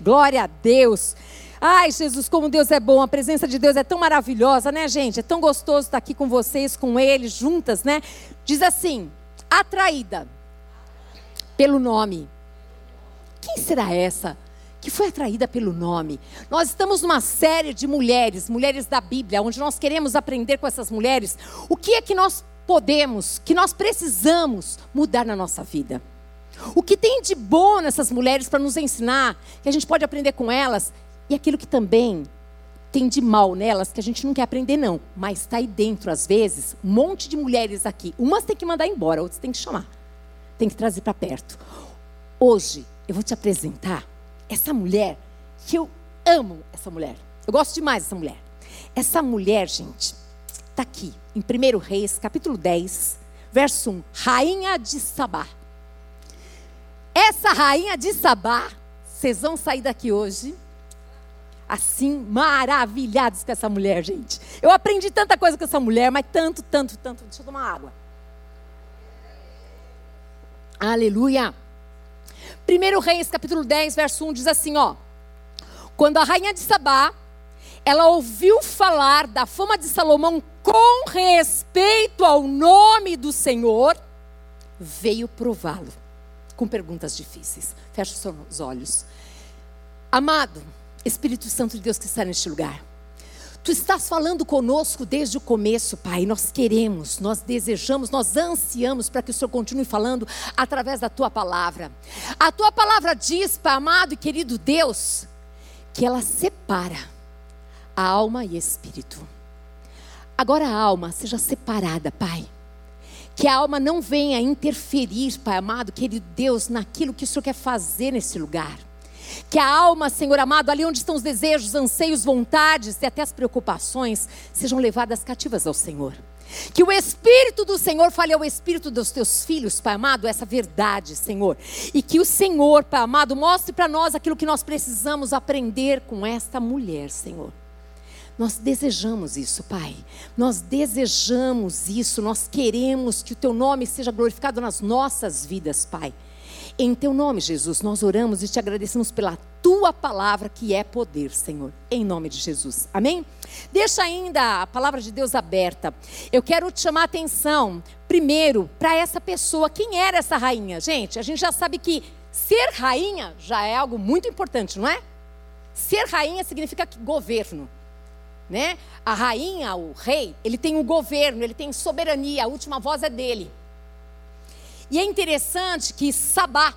Glória a Deus. Ai, Jesus, como Deus é bom, a presença de Deus é tão maravilhosa, né, gente? É tão gostoso estar aqui com vocês, com Ele, juntas, né? Diz assim: atraída pelo nome. Quem será essa que foi atraída pelo nome? Nós estamos numa série de mulheres, mulheres da Bíblia, onde nós queremos aprender com essas mulheres o que é que nós podemos, que nós precisamos mudar na nossa vida. O que tem de bom nessas mulheres para nos ensinar, que a gente pode aprender com elas, e aquilo que também tem de mal nelas, que a gente não quer aprender, não. Mas está aí dentro, às vezes, um monte de mulheres aqui. Umas tem que mandar embora, outras tem que chamar. Tem que trazer para perto. Hoje, eu vou te apresentar essa mulher, que eu amo essa mulher. Eu gosto demais dessa mulher. Essa mulher, gente, está aqui, em 1 Reis, capítulo 10, verso 1. Rainha de Sabá. Essa rainha de Sabá, vocês vão sair daqui hoje assim, maravilhados com essa mulher, gente. Eu aprendi tanta coisa com essa mulher, mas tanto, tanto, tanto. Deixa eu tomar água. Aleluia. 1 Reis, capítulo 10, verso 1 diz assim: ó. Quando a rainha de Sabá, ela ouviu falar da fama de Salomão com respeito ao nome do Senhor, veio prová-lo com perguntas difíceis. Feche os olhos. Amado, Espírito Santo de Deus que está neste lugar. Tu estás falando conosco desde o começo, Pai. Nós queremos, nós desejamos, nós ansiamos para que o Senhor continue falando através da tua palavra. A tua palavra diz, Pai amado e querido Deus, que ela separa a alma e espírito. Agora a alma seja separada, Pai. Que a alma não venha interferir, Pai amado, querido Deus, naquilo que o Senhor quer fazer nesse lugar. Que a alma, Senhor amado, ali onde estão os desejos, anseios, vontades e até as preocupações, sejam levadas cativas ao Senhor. Que o Espírito do Senhor fale ao Espírito dos teus filhos, Pai amado, essa verdade, Senhor. E que o Senhor, Pai amado, mostre para nós aquilo que nós precisamos aprender com esta mulher, Senhor. Nós desejamos isso, Pai. Nós desejamos isso. Nós queremos que o Teu nome seja glorificado nas nossas vidas, Pai. Em teu nome, Jesus, nós oramos e te agradecemos pela tua palavra que é poder, Senhor. Em nome de Jesus. Amém? Deixa ainda a palavra de Deus aberta. Eu quero te chamar a atenção, primeiro, para essa pessoa. Quem era essa rainha? Gente, a gente já sabe que ser rainha já é algo muito importante, não é? Ser rainha significa governo. Né? A rainha, o rei, ele tem um governo, ele tem soberania, a última voz é dele. E é interessante que Sabá,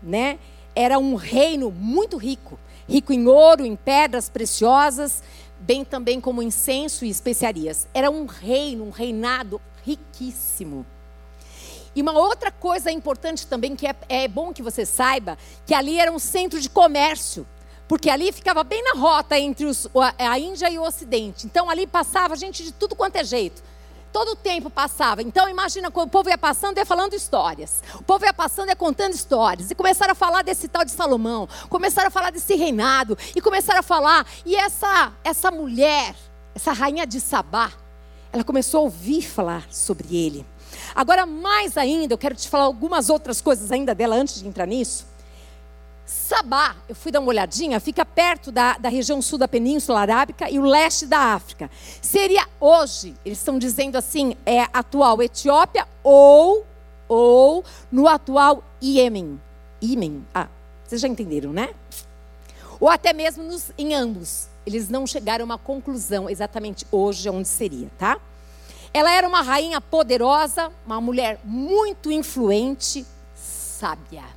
né, era um reino muito rico, rico em ouro, em pedras preciosas, bem também como incenso e especiarias. Era um reino, um reinado riquíssimo. E uma outra coisa importante também, que é, é bom que você saiba, que ali era um centro de comércio porque ali ficava bem na rota entre os, a Índia e o Ocidente. Então ali passava gente de tudo quanto é jeito todo o tempo passava. Então imagina o povo ia passando, ia falando histórias. O povo ia passando, ia contando histórias. E começaram a falar desse tal de Salomão. Começaram a falar desse reinado. E começaram a falar. E essa, essa mulher, essa rainha de Sabá, ela começou a ouvir falar sobre ele. Agora, mais ainda, eu quero te falar algumas outras coisas ainda dela antes de entrar nisso. Sabá, eu fui dar uma olhadinha, fica perto da, da região sul da Península Arábica e o leste da África. Seria hoje, eles estão dizendo assim, é atual Etiópia ou, ou no atual Iêmen. Iêmen, ah, vocês já entenderam, né? Ou até mesmo nos, em ambos. Eles não chegaram a uma conclusão exatamente hoje onde seria, tá? Ela era uma rainha poderosa, uma mulher muito influente, sábia.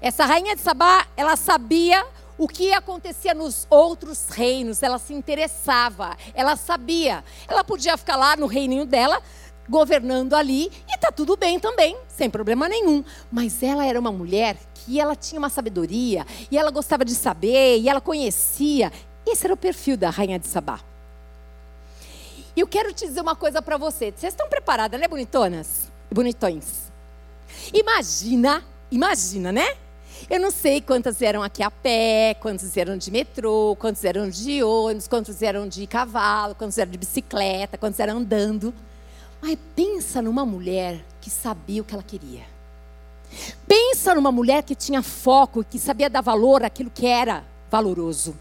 Essa rainha de Sabá, ela sabia o que acontecia nos outros reinos, ela se interessava, ela sabia. Ela podia ficar lá no reininho dela, governando ali, e tá tudo bem também, sem problema nenhum. Mas ela era uma mulher que ela tinha uma sabedoria, e ela gostava de saber, e ela conhecia. Esse era o perfil da rainha de Sabá. E eu quero te dizer uma coisa para você. Vocês estão preparadas, né, bonitonas? Bonitões. Imagina, imagina, né? Eu não sei quantas eram aqui a pé, quantas eram de metrô, quantos eram de ônibus, quantos eram de cavalo, quantos eram de bicicleta, quantos eram andando. Mas pensa numa mulher que sabia o que ela queria. Pensa numa mulher que tinha foco, que sabia dar valor àquilo que era valoroso.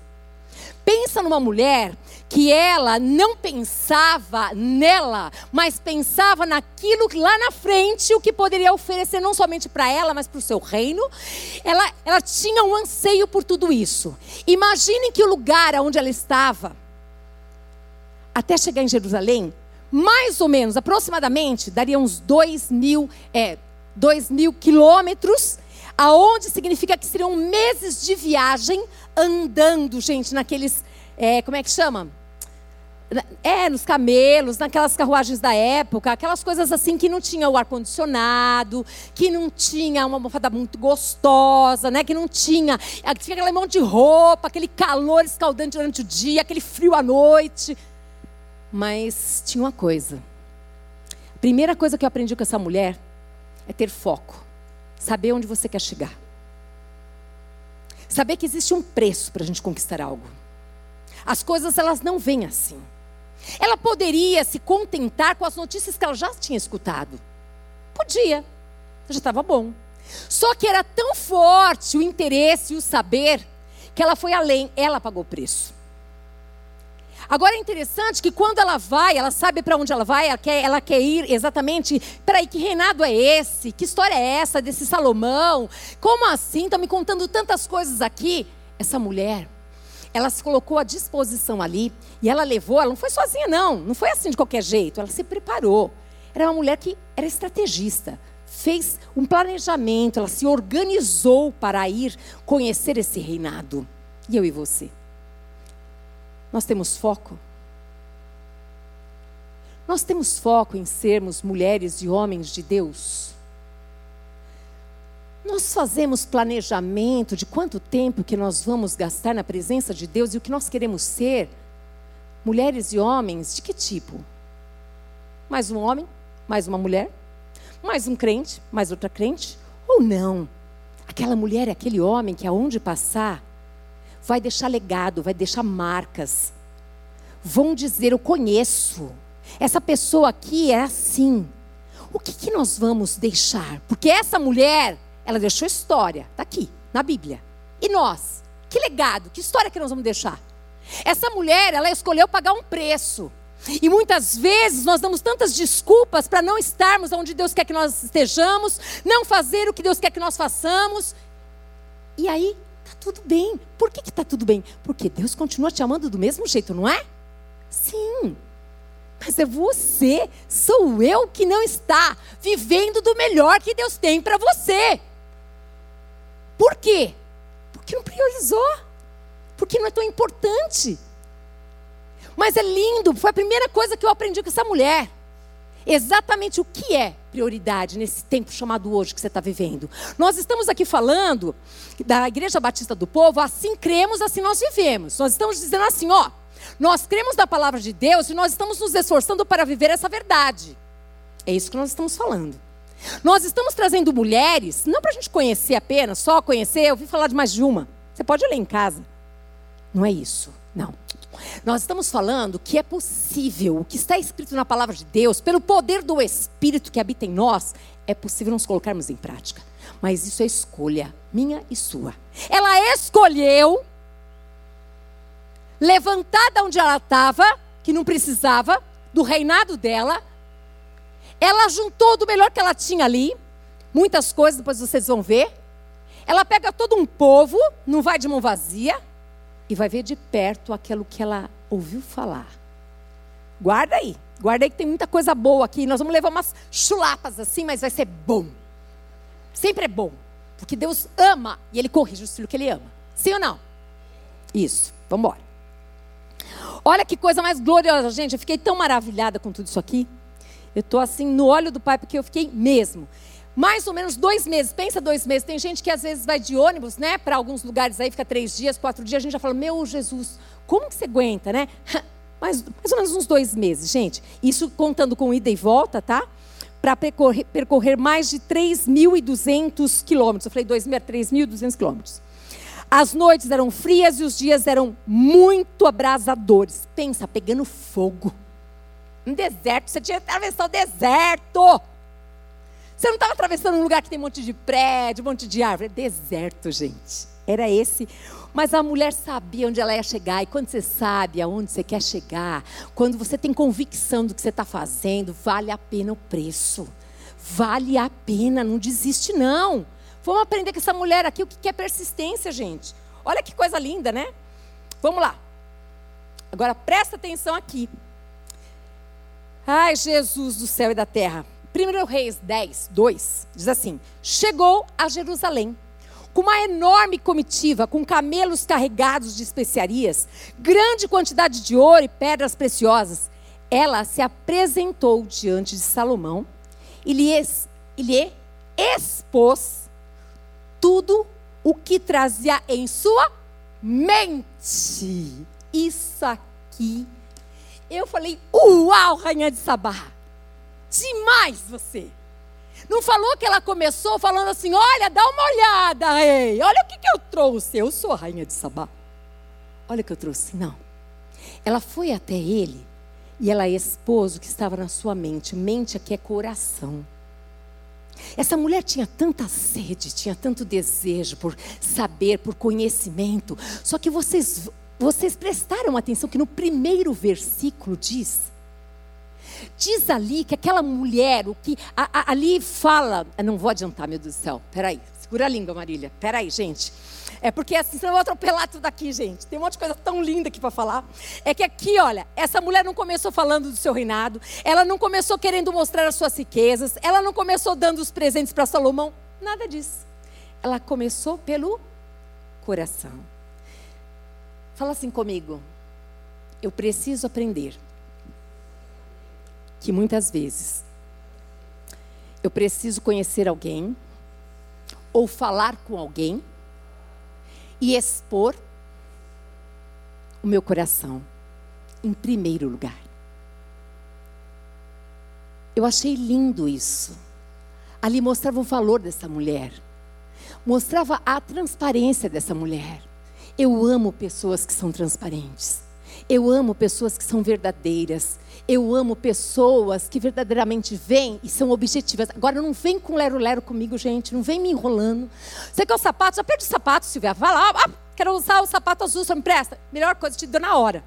Pensa numa mulher que ela não pensava nela, mas pensava naquilo lá na frente, o que poderia oferecer não somente para ela, mas para o seu reino. Ela, ela tinha um anseio por tudo isso. Imaginem que o lugar onde ela estava, até chegar em Jerusalém, mais ou menos, aproximadamente, daria uns dois mil, é, dois mil quilômetros, aonde significa que seriam meses de viagem andando, gente, naqueles, é, como é que chama? É, nos camelos, naquelas carruagens da época, aquelas coisas assim que não tinha o ar-condicionado, que não tinha uma almofada muito gostosa, né? Que não tinha, tinha aquele monte de roupa, aquele calor escaldante durante o dia, aquele frio à noite. Mas tinha uma coisa. A primeira coisa que eu aprendi com essa mulher é ter foco. Saber onde você quer chegar. Saber que existe um preço para a gente conquistar algo. As coisas elas não vêm assim. Ela poderia se contentar com as notícias que ela já tinha escutado. Podia, já estava bom. Só que era tão forte o interesse e o saber que ela foi além, ela pagou o preço. Agora é interessante que quando ela vai, ela sabe para onde ela vai, ela quer, ela quer ir exatamente. Peraí, que reinado é esse? Que história é essa desse Salomão? Como assim? Está me contando tantas coisas aqui. Essa mulher, ela se colocou à disposição ali e ela levou, ela não foi sozinha, não, não foi assim de qualquer jeito, ela se preparou. Era uma mulher que era estrategista, fez um planejamento, ela se organizou para ir conhecer esse reinado. E eu e você? Nós temos foco? Nós temos foco em sermos mulheres e homens de Deus? Nós fazemos planejamento de quanto tempo que nós vamos gastar na presença de Deus e o que nós queremos ser? Mulheres e homens de que tipo? Mais um homem? Mais uma mulher? Mais um crente? Mais outra crente? Ou não? Aquela mulher, aquele homem que aonde passar, vai deixar legado, vai deixar marcas. Vão dizer: Eu conheço. Essa pessoa aqui é assim. O que, que nós vamos deixar? Porque essa mulher, ela deixou história, está aqui, na Bíblia. E nós? Que legado, que história que nós vamos deixar? Essa mulher, ela escolheu pagar um preço. E muitas vezes nós damos tantas desculpas para não estarmos onde Deus quer que nós estejamos, não fazer o que Deus quer que nós façamos. E aí tudo bem. Por que está tudo bem? Porque Deus continua te amando do mesmo jeito, não é? Sim. Mas é você, sou eu que não está vivendo do melhor que Deus tem para você. Por quê? Porque não priorizou. Porque não é tão importante. Mas é lindo, foi a primeira coisa que eu aprendi com essa mulher exatamente o que é prioridade nesse tempo chamado hoje que você está vivendo. Nós estamos aqui falando da Igreja Batista do Povo, assim cremos, assim nós vivemos. Nós estamos dizendo assim, ó, nós cremos na palavra de Deus e nós estamos nos esforçando para viver essa verdade. É isso que nós estamos falando. Nós estamos trazendo mulheres, não para a gente conhecer apenas, só conhecer, eu ouvi falar de mais de uma. Você pode ler em casa. Não é isso, não. Nós estamos falando que é possível, o que está escrito na palavra de Deus, pelo poder do Espírito que habita em nós, é possível nos colocarmos em prática. Mas isso é escolha minha e sua. Ela escolheu levantar da onde ela estava, que não precisava, do reinado dela. Ela juntou do melhor que ela tinha ali, muitas coisas, depois vocês vão ver. Ela pega todo um povo, não vai de mão vazia e vai ver de perto aquilo que ela ouviu falar. Guarda aí, guarda aí que tem muita coisa boa aqui. Nós vamos levar umas chulapas assim, mas vai ser bom. Sempre é bom, porque Deus ama e Ele corrige o filho que Ele ama. Sim ou não? Isso, vamos embora. Olha que coisa mais gloriosa, gente. Eu fiquei tão maravilhada com tudo isso aqui. Eu estou assim no olho do Pai, porque eu fiquei mesmo mais ou menos dois meses. Pensa dois meses. Tem gente que às vezes vai de ônibus, né? Para alguns lugares aí, fica três dias, quatro dias. A gente já fala, meu Jesus, como que você aguenta, né? Mais, mais ou menos uns dois meses, gente. Isso contando com ida e volta, tá? Para percorrer, percorrer mais de 3.200 quilômetros. Eu falei 3.200 quilômetros. As noites eram frias e os dias eram muito abrasadores. Pensa, pegando fogo. Um deserto, você tinha que atravessar o deserto. Você não estava atravessando um lugar que tem um monte de prédio, um monte de árvore. É deserto, gente. Era esse. Mas a mulher sabia onde ela ia chegar. E quando você sabe aonde você quer chegar, quando você tem convicção do que você está fazendo, vale a pena o preço. Vale a pena, não desiste não. Vamos aprender com essa mulher aqui o que é persistência, gente. Olha que coisa linda, né? Vamos lá. Agora presta atenção aqui. Ai, Jesus do céu e da terra. 1 Reis 10, 2 diz assim: Chegou a Jerusalém com uma enorme comitiva, com camelos carregados de especiarias, grande quantidade de ouro e pedras preciosas. Ela se apresentou diante de Salomão e lhe, lhe expôs tudo o que trazia em sua mente. Isso aqui. Eu falei, uau, rainha de Sabá. Demais você. Não falou que ela começou falando assim: olha, dá uma olhada, rei. Olha o que, que eu trouxe. Eu sou a rainha de Sabá. Olha o que eu trouxe. Não. Ela foi até ele e ela expôs o que estava na sua mente. Mente aqui é coração. Essa mulher tinha tanta sede, tinha tanto desejo por saber, por conhecimento. Só que vocês, vocês prestaram atenção que no primeiro versículo diz Diz ali que aquela mulher, o que a, a, ali fala. Não vou adiantar, meu Deus do céu. Peraí, segura a língua, Marília. Peraí, gente. É porque assim, senão eu vou atropelar tudo aqui, gente. Tem um monte de coisa tão linda aqui para falar. É que aqui, olha, essa mulher não começou falando do seu reinado, ela não começou querendo mostrar as suas riquezas, ela não começou dando os presentes para Salomão, nada disso. Ela começou pelo coração. Fala assim comigo. Eu preciso aprender que muitas vezes eu preciso conhecer alguém ou falar com alguém e expor o meu coração em primeiro lugar. Eu achei lindo isso. Ali mostrava o valor dessa mulher, mostrava a transparência dessa mulher. Eu amo pessoas que são transparentes. Eu amo pessoas que são verdadeiras. Eu amo pessoas que verdadeiramente vêm e são objetivas. Agora não vem com lero-lero comigo, gente. Não vem me enrolando. Você quer o sapato? Já perde o sapato, Silvia. Vai lá. Ah, quero usar o sapato azul, só me presta. Melhor coisa, te dou na hora.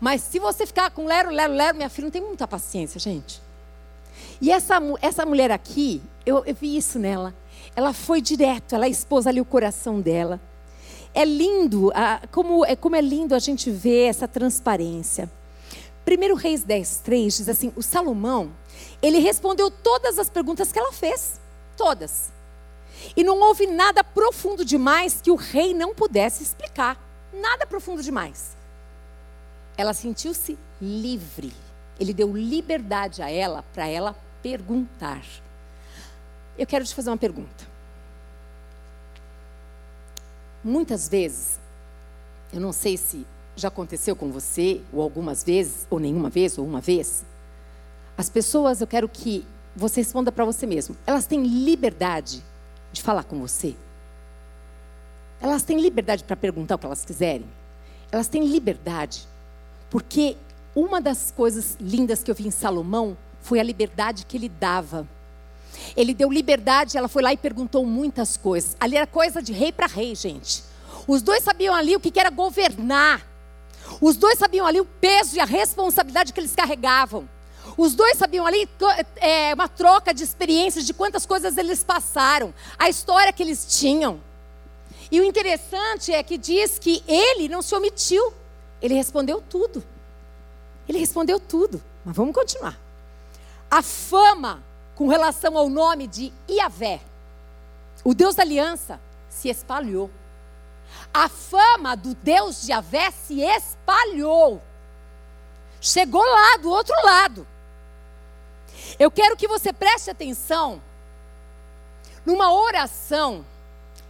Mas se você ficar com lero, lero, lero, minha filha não tem muita paciência, gente. E essa, essa mulher aqui, eu, eu vi isso nela. Ela foi direto, ela expôs ali o coração dela. É lindo, como, é, como é lindo a gente ver essa transparência. 1 Reis 10, 3 diz assim: o Salomão, ele respondeu todas as perguntas que ela fez. Todas. E não houve nada profundo demais que o rei não pudesse explicar. Nada profundo demais. Ela sentiu-se livre. Ele deu liberdade a ela para ela perguntar. Eu quero te fazer uma pergunta. Muitas vezes, eu não sei se já aconteceu com você, ou algumas vezes, ou nenhuma vez, ou uma vez. As pessoas, eu quero que você responda para você mesmo. Elas têm liberdade de falar com você? Elas têm liberdade para perguntar o que elas quiserem? Elas têm liberdade. Porque uma das coisas lindas que eu vi em Salomão foi a liberdade que ele dava. Ele deu liberdade, ela foi lá e perguntou muitas coisas. Ali era coisa de rei para rei, gente. Os dois sabiam ali o que era governar. Os dois sabiam ali o peso e a responsabilidade que eles carregavam. Os dois sabiam ali é, uma troca de experiências de quantas coisas eles passaram, a história que eles tinham. E o interessante é que diz que ele não se omitiu, ele respondeu tudo. Ele respondeu tudo. Mas vamos continuar. A fama com relação ao nome de Iavé, o Deus da aliança, se espalhou a fama do Deus de Avé se espalhou. Chegou lá, do outro lado. Eu quero que você preste atenção numa oração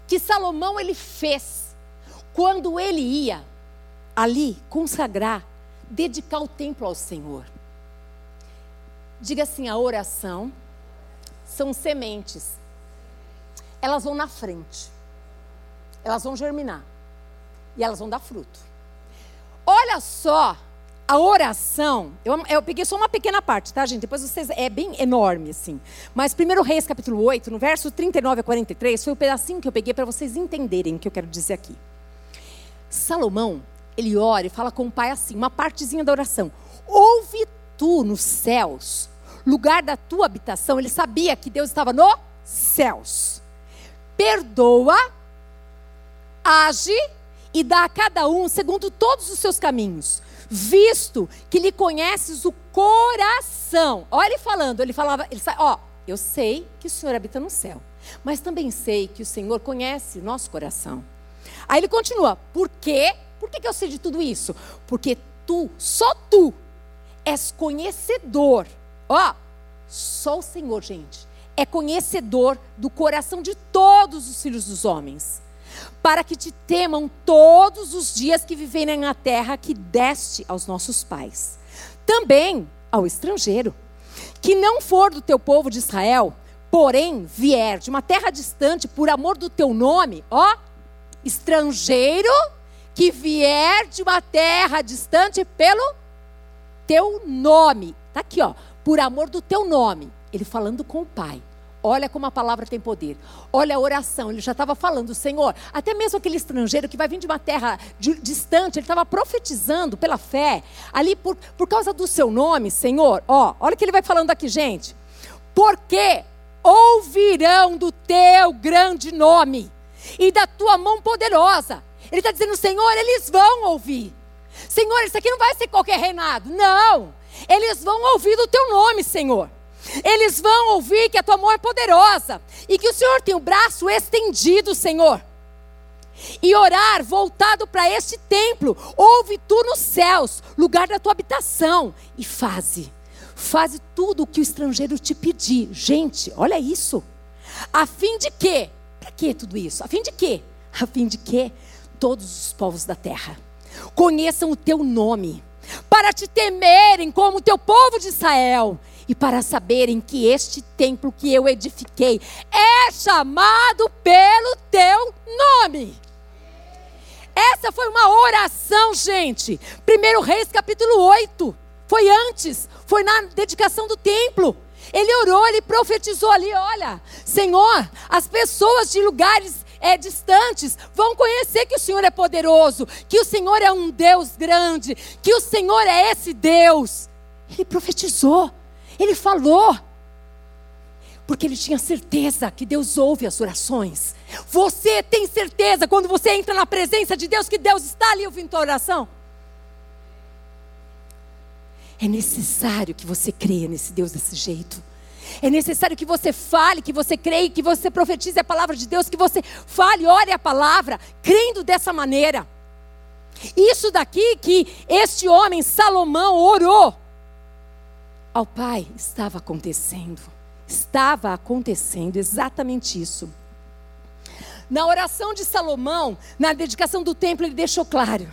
que Salomão ele fez quando ele ia ali consagrar, dedicar o templo ao Senhor. Diga assim: a oração são sementes, elas vão na frente elas vão germinar e elas vão dar fruto. Olha só a oração, eu, eu, peguei só uma pequena parte, tá, gente? Depois vocês. É bem enorme, assim. Mas 1 Reis, capítulo 8, no verso 39 a 43, foi o pedacinho que eu peguei para vocês entenderem o que eu quero dizer aqui. Salomão, ele ora e fala com o pai assim, uma partezinha da oração. Ouve tu nos céus, lugar da tua habitação. Ele sabia que Deus estava nos céus. Perdoa, age e dá a cada um segundo todos os seus caminhos visto que lhe conheces o coração. Olha ele falando, ele falava, ele ó, eu sei que o Senhor habita no céu, mas também sei que o Senhor conhece nosso coração. Aí ele continua, por quê? Por que, que eu sei de tudo isso? Porque tu, só tu, és conhecedor. Ó, só o Senhor, gente, é conhecedor do coração de todos os filhos dos homens para que te temam todos os dias que viverem na terra que deste aos nossos pais. Também ao estrangeiro, que não for do teu povo de Israel, porém vier de uma terra distante por amor do teu nome, ó, estrangeiro que vier de uma terra distante pelo teu nome. Tá aqui, ó, por amor do teu nome. Ele falando com o pai. Olha como a palavra tem poder. Olha a oração. Ele já estava falando, Senhor, até mesmo aquele estrangeiro que vai vir de uma terra distante, ele estava profetizando pela fé, ali por, por causa do seu nome, Senhor. Ó, olha o que ele vai falando aqui, gente. Porque ouvirão do teu grande nome e da tua mão poderosa. Ele está dizendo, Senhor, eles vão ouvir. Senhor, isso aqui não vai ser qualquer reinado. Não. Eles vão ouvir do teu nome, Senhor. Eles vão ouvir que a tua mão é poderosa e que o Senhor tem o braço estendido, Senhor. E orar voltado para este templo. Ouve tu nos céus, lugar da tua habitação, e faze. Faze tudo o que o estrangeiro te pedir. Gente, olha isso. A fim de quê? Para que tudo isso? A fim de quê? A fim de que todos os povos da terra conheçam o teu nome, para te temerem como o teu povo de Israel e para saberem que este templo que eu edifiquei é chamado pelo teu nome. Essa foi uma oração, gente. Primeiro Reis capítulo 8. Foi antes, foi na dedicação do templo. Ele orou, ele profetizou ali: olha, Senhor, as pessoas de lugares é, distantes vão conhecer que o Senhor é poderoso, que o Senhor é um Deus grande, que o Senhor é esse Deus. Ele profetizou. Ele falou. Porque ele tinha certeza que Deus ouve as orações. Você tem certeza quando você entra na presença de Deus que Deus está ali ouvindo a oração? É necessário que você creia nesse Deus desse jeito. É necessário que você fale, que você creia, que você profetize a palavra de Deus, que você fale, ore a palavra, crendo dessa maneira. Isso daqui que este homem, Salomão, orou ao Pai estava acontecendo. Estava acontecendo exatamente isso. Na oração de Salomão, na dedicação do templo, ele deixou claro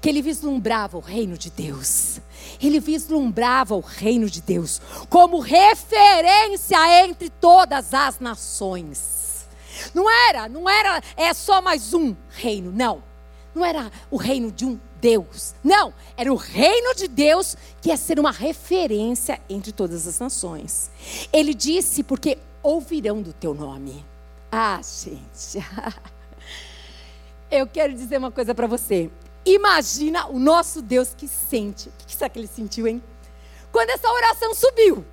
que ele vislumbrava o reino de Deus. Ele vislumbrava o reino de Deus como referência entre todas as nações. Não era, não era é só mais um reino, não. Não era o reino de um Deus. Não, era o reino de Deus que ia ser uma referência entre todas as nações. Ele disse: porque ouvirão do teu nome. Ah, gente. Eu quero dizer uma coisa para você. Imagina o nosso Deus que sente. O que será que ele sentiu, hein? Quando essa oração subiu.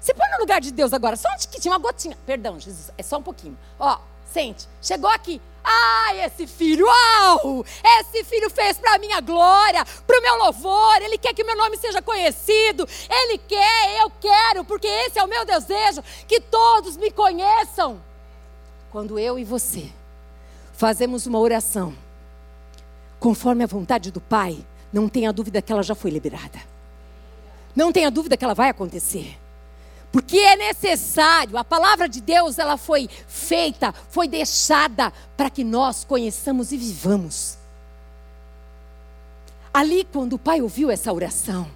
Se põe no lugar de Deus agora, só um tiquitinho, uma gotinha. Perdão, Jesus, é só um pouquinho. Ó, sente. Chegou aqui. Ai, esse filho, uau! Esse filho fez para a minha glória, para o meu louvor. Ele quer que meu nome seja conhecido. Ele quer, eu quero, porque esse é o meu desejo, que todos me conheçam. Quando eu e você fazemos uma oração conforme a vontade do Pai, não tenha dúvida que ela já foi liberada. Não tenha dúvida que ela vai acontecer. Porque é necessário, a palavra de Deus, ela foi feita, foi deixada para que nós conheçamos e vivamos. Ali, quando o pai ouviu essa oração,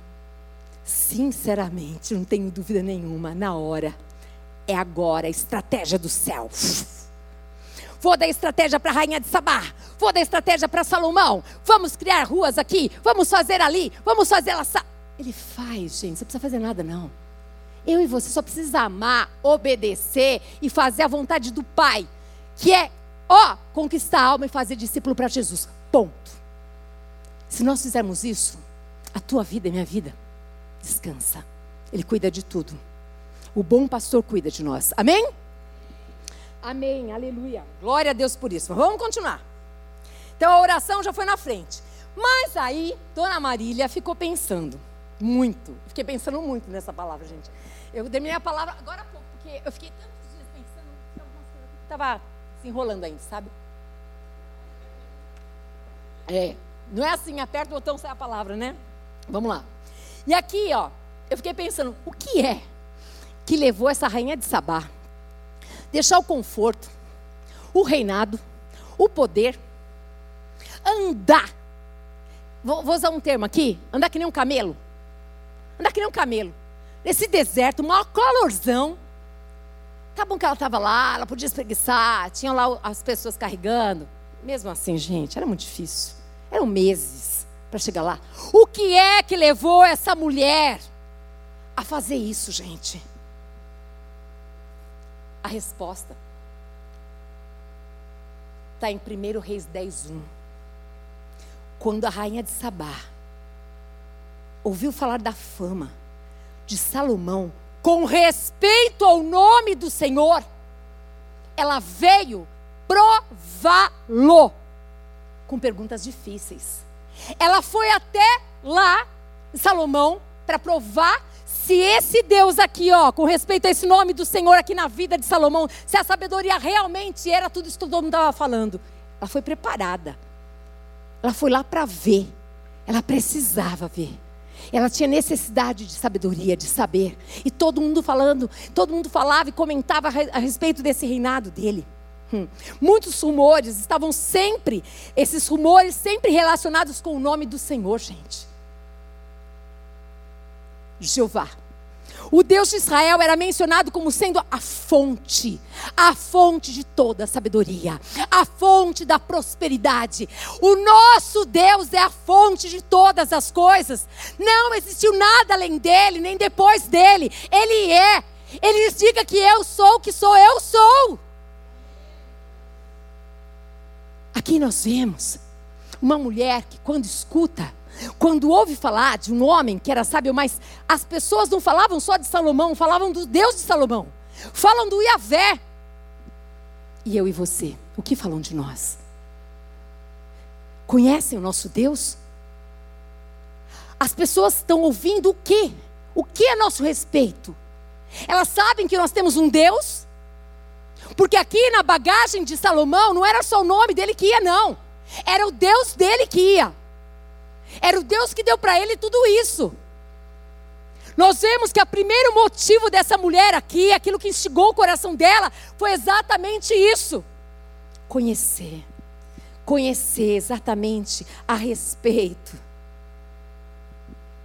sinceramente, não tenho dúvida nenhuma, na hora, é agora a estratégia do céu. Vou dar estratégia para a rainha de Sabá. Vou dar estratégia para Salomão. Vamos criar ruas aqui. Vamos fazer ali. Vamos fazer ela. Ele faz, gente. Você não precisa fazer nada, não. Eu e você só precisa amar, obedecer e fazer a vontade do Pai, que é, ó, conquistar a alma e fazer discípulo para Jesus. Ponto. Se nós fizermos isso, a tua vida e minha vida descansa. Ele cuida de tudo. O bom pastor cuida de nós. Amém? Amém. Aleluia. Glória a Deus por isso. Mas vamos continuar. Então a oração já foi na frente. Mas aí, Dona Marília ficou pensando muito. Fiquei pensando muito nessa palavra, gente. Eu dei a palavra agora há pouco, porque eu fiquei tantos dias pensando que estava se enrolando ainda, sabe? É. Não é assim, aperta o botão sai a palavra, né? Vamos lá. E aqui, ó, eu fiquei pensando, o que é que levou essa rainha de Sabá deixar o conforto, o reinado, o poder, andar. Vou, vou, usar um termo aqui: andar que nem um camelo. Andar que nem um camelo. Nesse deserto, maior calorzão. Tá bom que ela estava lá, ela podia espreguiçar, tinha lá as pessoas carregando. Mesmo assim, gente, era muito difícil. Eram meses para chegar lá. O que é que levou essa mulher a fazer isso, gente? A resposta está em 1 Reis 10, 1. Quando a rainha de Sabá ouviu falar da fama de Salomão com respeito ao nome do Senhor, ela veio prová-lo com perguntas difíceis. Ela foi até lá, Salomão, para provar se esse Deus aqui, ó, com respeito a esse nome do Senhor aqui na vida de Salomão, se a sabedoria realmente era tudo isso que todo mundo estava falando, ela foi preparada. Ela foi lá para ver. Ela precisava ver. Ela tinha necessidade de sabedoria, de saber. E todo mundo falando, todo mundo falava e comentava a respeito desse reinado dele. Hum. Muitos rumores estavam sempre, esses rumores sempre relacionados com o nome do Senhor, gente. Jeová. O Deus de Israel era mencionado como sendo a fonte, a fonte de toda a sabedoria, a fonte da prosperidade. O nosso Deus é a fonte de todas as coisas. Não existiu nada além dele, nem depois dele. Ele é. Ele diga que eu sou o que sou, eu sou. Aqui nós vemos uma mulher que, quando escuta quando ouve falar de um homem que era sábio, mas as pessoas não falavam só de Salomão, falavam do Deus de Salomão. Falam do Iavé. E eu e você, o que falam de nós? Conhecem o nosso Deus? As pessoas estão ouvindo o quê? O que é nosso respeito? Elas sabem que nós temos um Deus? Porque aqui na bagagem de Salomão não era só o nome dele que ia, não. Era o Deus dele que ia. Era o Deus que deu para ele tudo isso. Nós vemos que o primeiro motivo dessa mulher aqui, aquilo que instigou o coração dela, foi exatamente isso: conhecer. Conhecer exatamente a respeito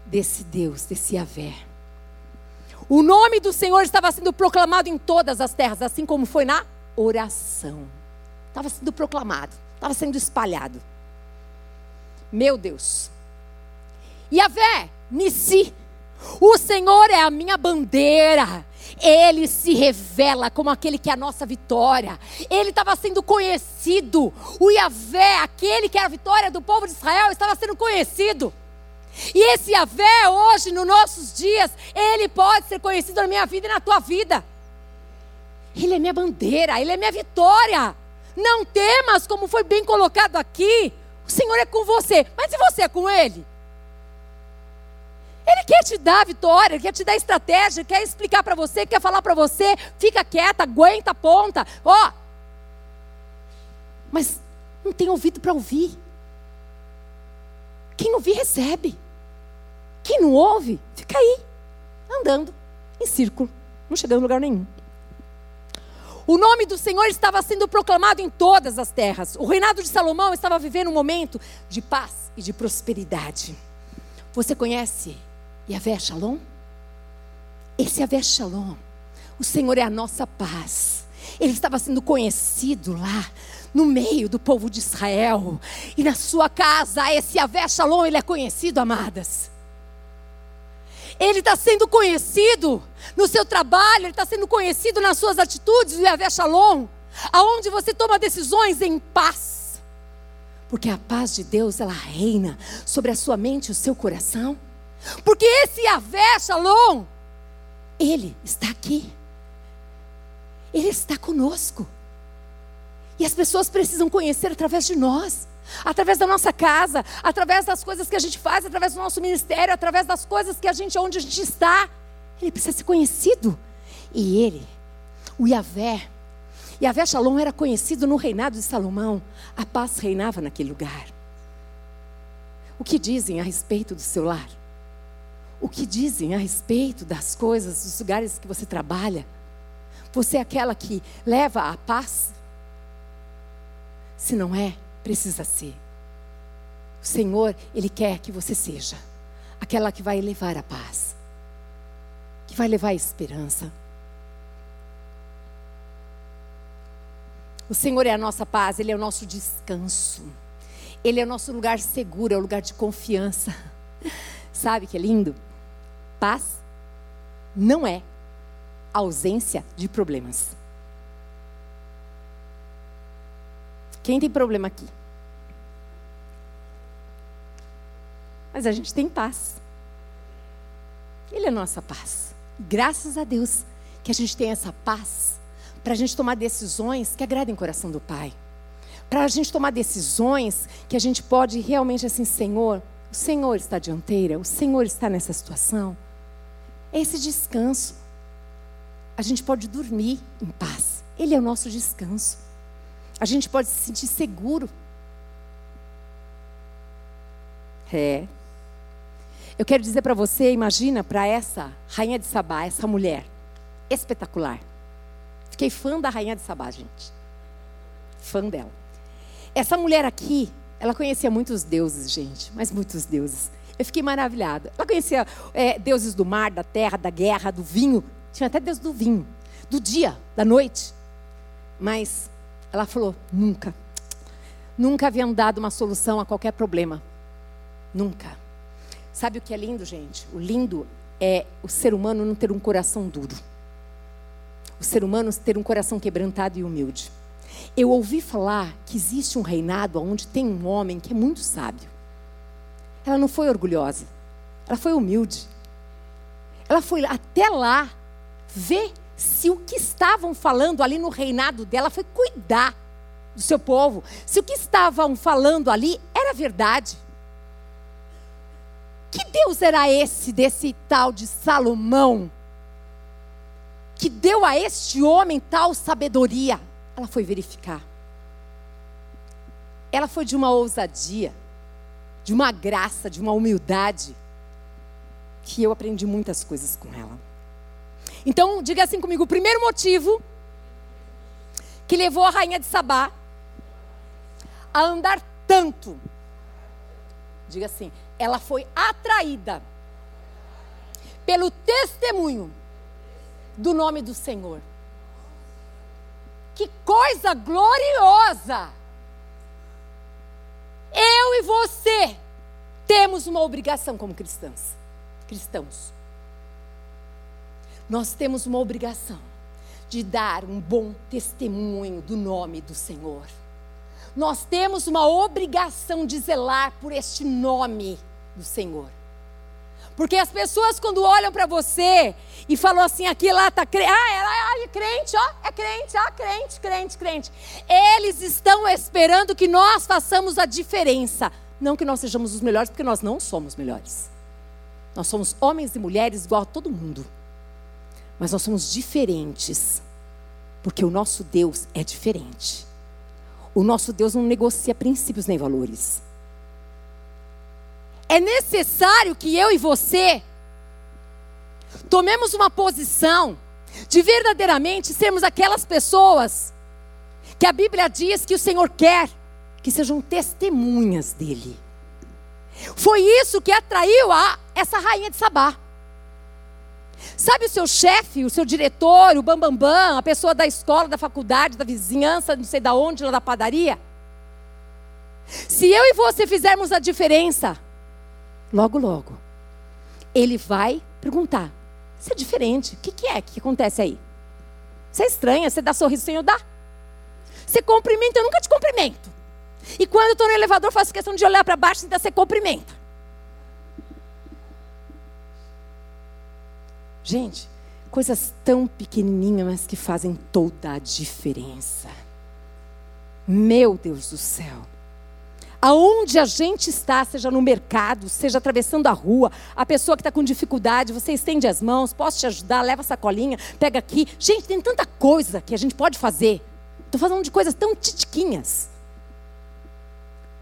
desse Deus, desse Yahvé. O nome do Senhor estava sendo proclamado em todas as terras, assim como foi na oração. Estava sendo proclamado, estava sendo espalhado. Meu Deus. Yahvé, Nissi, o Senhor é a minha bandeira. Ele se revela como aquele que é a nossa vitória. Ele estava sendo conhecido. O Yahvé, aquele que era a vitória do povo de Israel, estava sendo conhecido. E esse Yahvé, hoje, nos nossos dias, ele pode ser conhecido na minha vida e na tua vida. Ele é minha bandeira, ele é minha vitória. Não temas, como foi bem colocado aqui. O Senhor é com você. Mas e você é com Ele? Ele quer te dar vitória, ele quer te dar estratégia, quer explicar para você, quer falar para você, fica quieta, aguenta, ponta, ó. Mas não tem ouvido para ouvir. Quem ouvir recebe. Quem não ouve, fica aí, andando em círculo, não chegando em lugar nenhum. O nome do Senhor estava sendo proclamado em todas as terras. O reinado de Salomão estava vivendo um momento de paz e de prosperidade. Você conhece Yahvé Shalom? Esse Yahvé Shalom, o Senhor é a nossa paz. Ele estava sendo conhecido lá no meio do povo de Israel. E na sua casa, esse Avé Shalom, ele é conhecido, amadas. Ele está sendo conhecido no seu trabalho, ele está sendo conhecido nas suas atitudes, o Yahvé Shalom, aonde você toma decisões em paz. Porque a paz de Deus, ela reina sobre a sua mente e o seu coração. Porque esse Yahvé Shalom, ele está aqui. Ele está conosco. E as pessoas precisam conhecer através de nós, através da nossa casa, através das coisas que a gente faz, através do nosso ministério, através das coisas que a gente, onde a gente está. Ele precisa ser conhecido. E ele, o Yahvé, Yahvé Shalom era conhecido no reinado de Salomão. A paz reinava naquele lugar. O que dizem a respeito do seu lar? O que dizem a respeito das coisas, dos lugares que você trabalha? Você é aquela que leva a paz? Se não é, precisa ser. O Senhor, Ele quer que você seja aquela que vai levar a paz, que vai levar a esperança. O Senhor é a nossa paz, Ele é o nosso descanso, Ele é o nosso lugar seguro, é o lugar de confiança. Sabe que é lindo? Paz não é ausência de problemas. Quem tem problema aqui? Mas a gente tem paz. Ele é nossa paz. Graças a Deus que a gente tem essa paz para a gente tomar decisões que agradem o coração do Pai. Para a gente tomar decisões que a gente pode realmente assim, Senhor, o Senhor está dianteira, o Senhor está nessa situação. Esse descanso. A gente pode dormir em paz. Ele é o nosso descanso. A gente pode se sentir seguro. É. Eu quero dizer para você, imagina para essa rainha de Sabá, essa mulher espetacular. Fiquei fã da rainha de Sabá, gente. Fã dela. Essa mulher aqui, ela conhecia muitos deuses, gente, mas muitos deuses. Eu fiquei maravilhada. Ela conhecia é, deuses do mar, da terra, da guerra, do vinho. Tinha até deus do vinho, do dia, da noite. Mas ela falou: nunca. Nunca haviam dado uma solução a qualquer problema. Nunca. Sabe o que é lindo, gente? O lindo é o ser humano não ter um coração duro. O ser humano ter um coração quebrantado e humilde. Eu ouvi falar que existe um reinado onde tem um homem que é muito sábio. Ela não foi orgulhosa, ela foi humilde. Ela foi até lá ver se o que estavam falando ali no reinado dela foi cuidar do seu povo, se o que estavam falando ali era verdade. Que Deus era esse desse tal de Salomão? Que deu a este homem tal sabedoria? Ela foi verificar. Ela foi de uma ousadia, de uma graça, de uma humildade, que eu aprendi muitas coisas com ela. Então, diga assim comigo: o primeiro motivo que levou a rainha de Sabá a andar tanto, diga assim, ela foi atraída pelo testemunho do nome do Senhor. Que coisa gloriosa! Eu e você temos uma obrigação como cristãs, cristãos nós temos uma obrigação de dar um bom testemunho do nome do Senhor. Nós temos uma obrigação de zelar por este nome do Senhor. Porque as pessoas quando olham para você e falam assim, aqui lá tá crente, ah, ela é crente, ó, é crente, ó, crente, crente, crente. Eles estão esperando que nós façamos a diferença, não que nós sejamos os melhores, porque nós não somos melhores. Nós somos homens e mulheres igual a todo mundo. Mas nós somos diferentes, porque o nosso Deus é diferente. O nosso Deus não negocia princípios nem valores. É necessário que eu e você tomemos uma posição de verdadeiramente sermos aquelas pessoas que a Bíblia diz que o Senhor quer que sejam testemunhas dele. Foi isso que atraiu a essa rainha de Sabá. Sabe o seu chefe, o seu diretor, o bambambam, bam, bam, a pessoa da escola, da faculdade, da vizinhança, não sei da onde, lá da padaria? Se eu e você fizermos a diferença, logo, logo, ele vai perguntar: Você é diferente, o que, que é que acontece aí? Você é estranha, você dá sorriso sem eu dar. Você cumprimenta, eu nunca te cumprimento. E quando eu estou no elevador, faço questão de olhar para baixo e ainda você cumprimenta. Gente, coisas tão pequenininhas, mas que fazem toda a diferença. Meu Deus do céu. Aonde a gente está, seja no mercado, seja atravessando a rua, a pessoa que está com dificuldade, você estende as mãos, posso te ajudar, leva a sacolinha, pega aqui. Gente, tem tanta coisa que a gente pode fazer. Estou falando de coisas tão titiquinhas.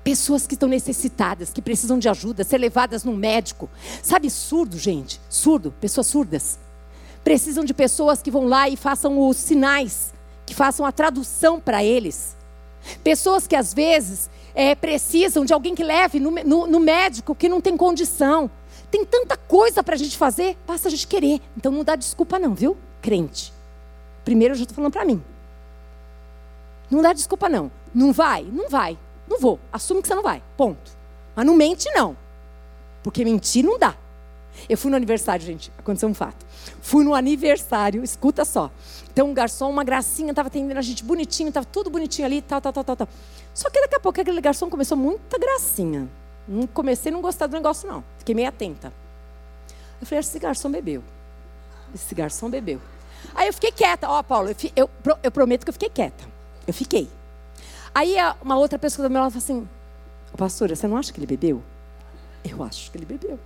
Pessoas que estão necessitadas, que precisam de ajuda, ser levadas num médico. Sabe, surdo, gente? Surdo, pessoas surdas. Precisam de pessoas que vão lá e façam os sinais, que façam a tradução para eles. Pessoas que às vezes é, precisam de alguém que leve no, no, no médico que não tem condição. Tem tanta coisa para a gente fazer, basta a gente querer. Então não dá desculpa, não, viu? Crente. Primeiro eu já estou falando para mim. Não dá desculpa, não. Não vai? Não vai. Não vou. Assume que você não vai. Ponto. Mas não mente, não. Porque mentir não dá. Eu fui no aniversário, gente. Aconteceu um fato. Fui no aniversário, escuta só. Então, um garçom, uma gracinha, estava atendendo a gente bonitinho, estava tudo bonitinho ali, tal, tal, tal, tal, tal. Só que daqui a pouco aquele garçom começou muita gracinha. Não comecei a não gostar do negócio, não. Fiquei meio atenta. Eu falei, esse garçom bebeu. Esse garçom bebeu. Aí eu fiquei quieta. Ó, oh, Paulo, eu, eu, eu, prometo que eu fiquei quieta. Eu fiquei. Aí uma outra pessoa do meu lado falou assim, pastora, você não acha que ele bebeu? Eu acho que ele bebeu.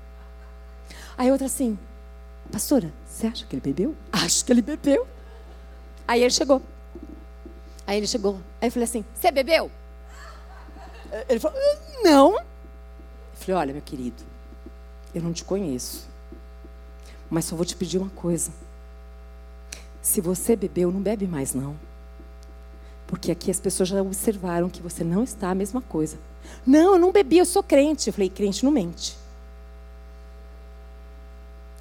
Aí outra assim, pastora, você acha que ele bebeu? Acho que ele bebeu. Aí ele chegou. Aí ele chegou. Aí eu falei assim, você bebeu? Ele falou, não. Eu falei, olha, meu querido, eu não te conheço. Mas só vou te pedir uma coisa. Se você bebeu, não bebe mais não. Porque aqui as pessoas já observaram que você não está a mesma coisa. Não, eu não bebi, eu sou crente. Eu falei, crente não mente.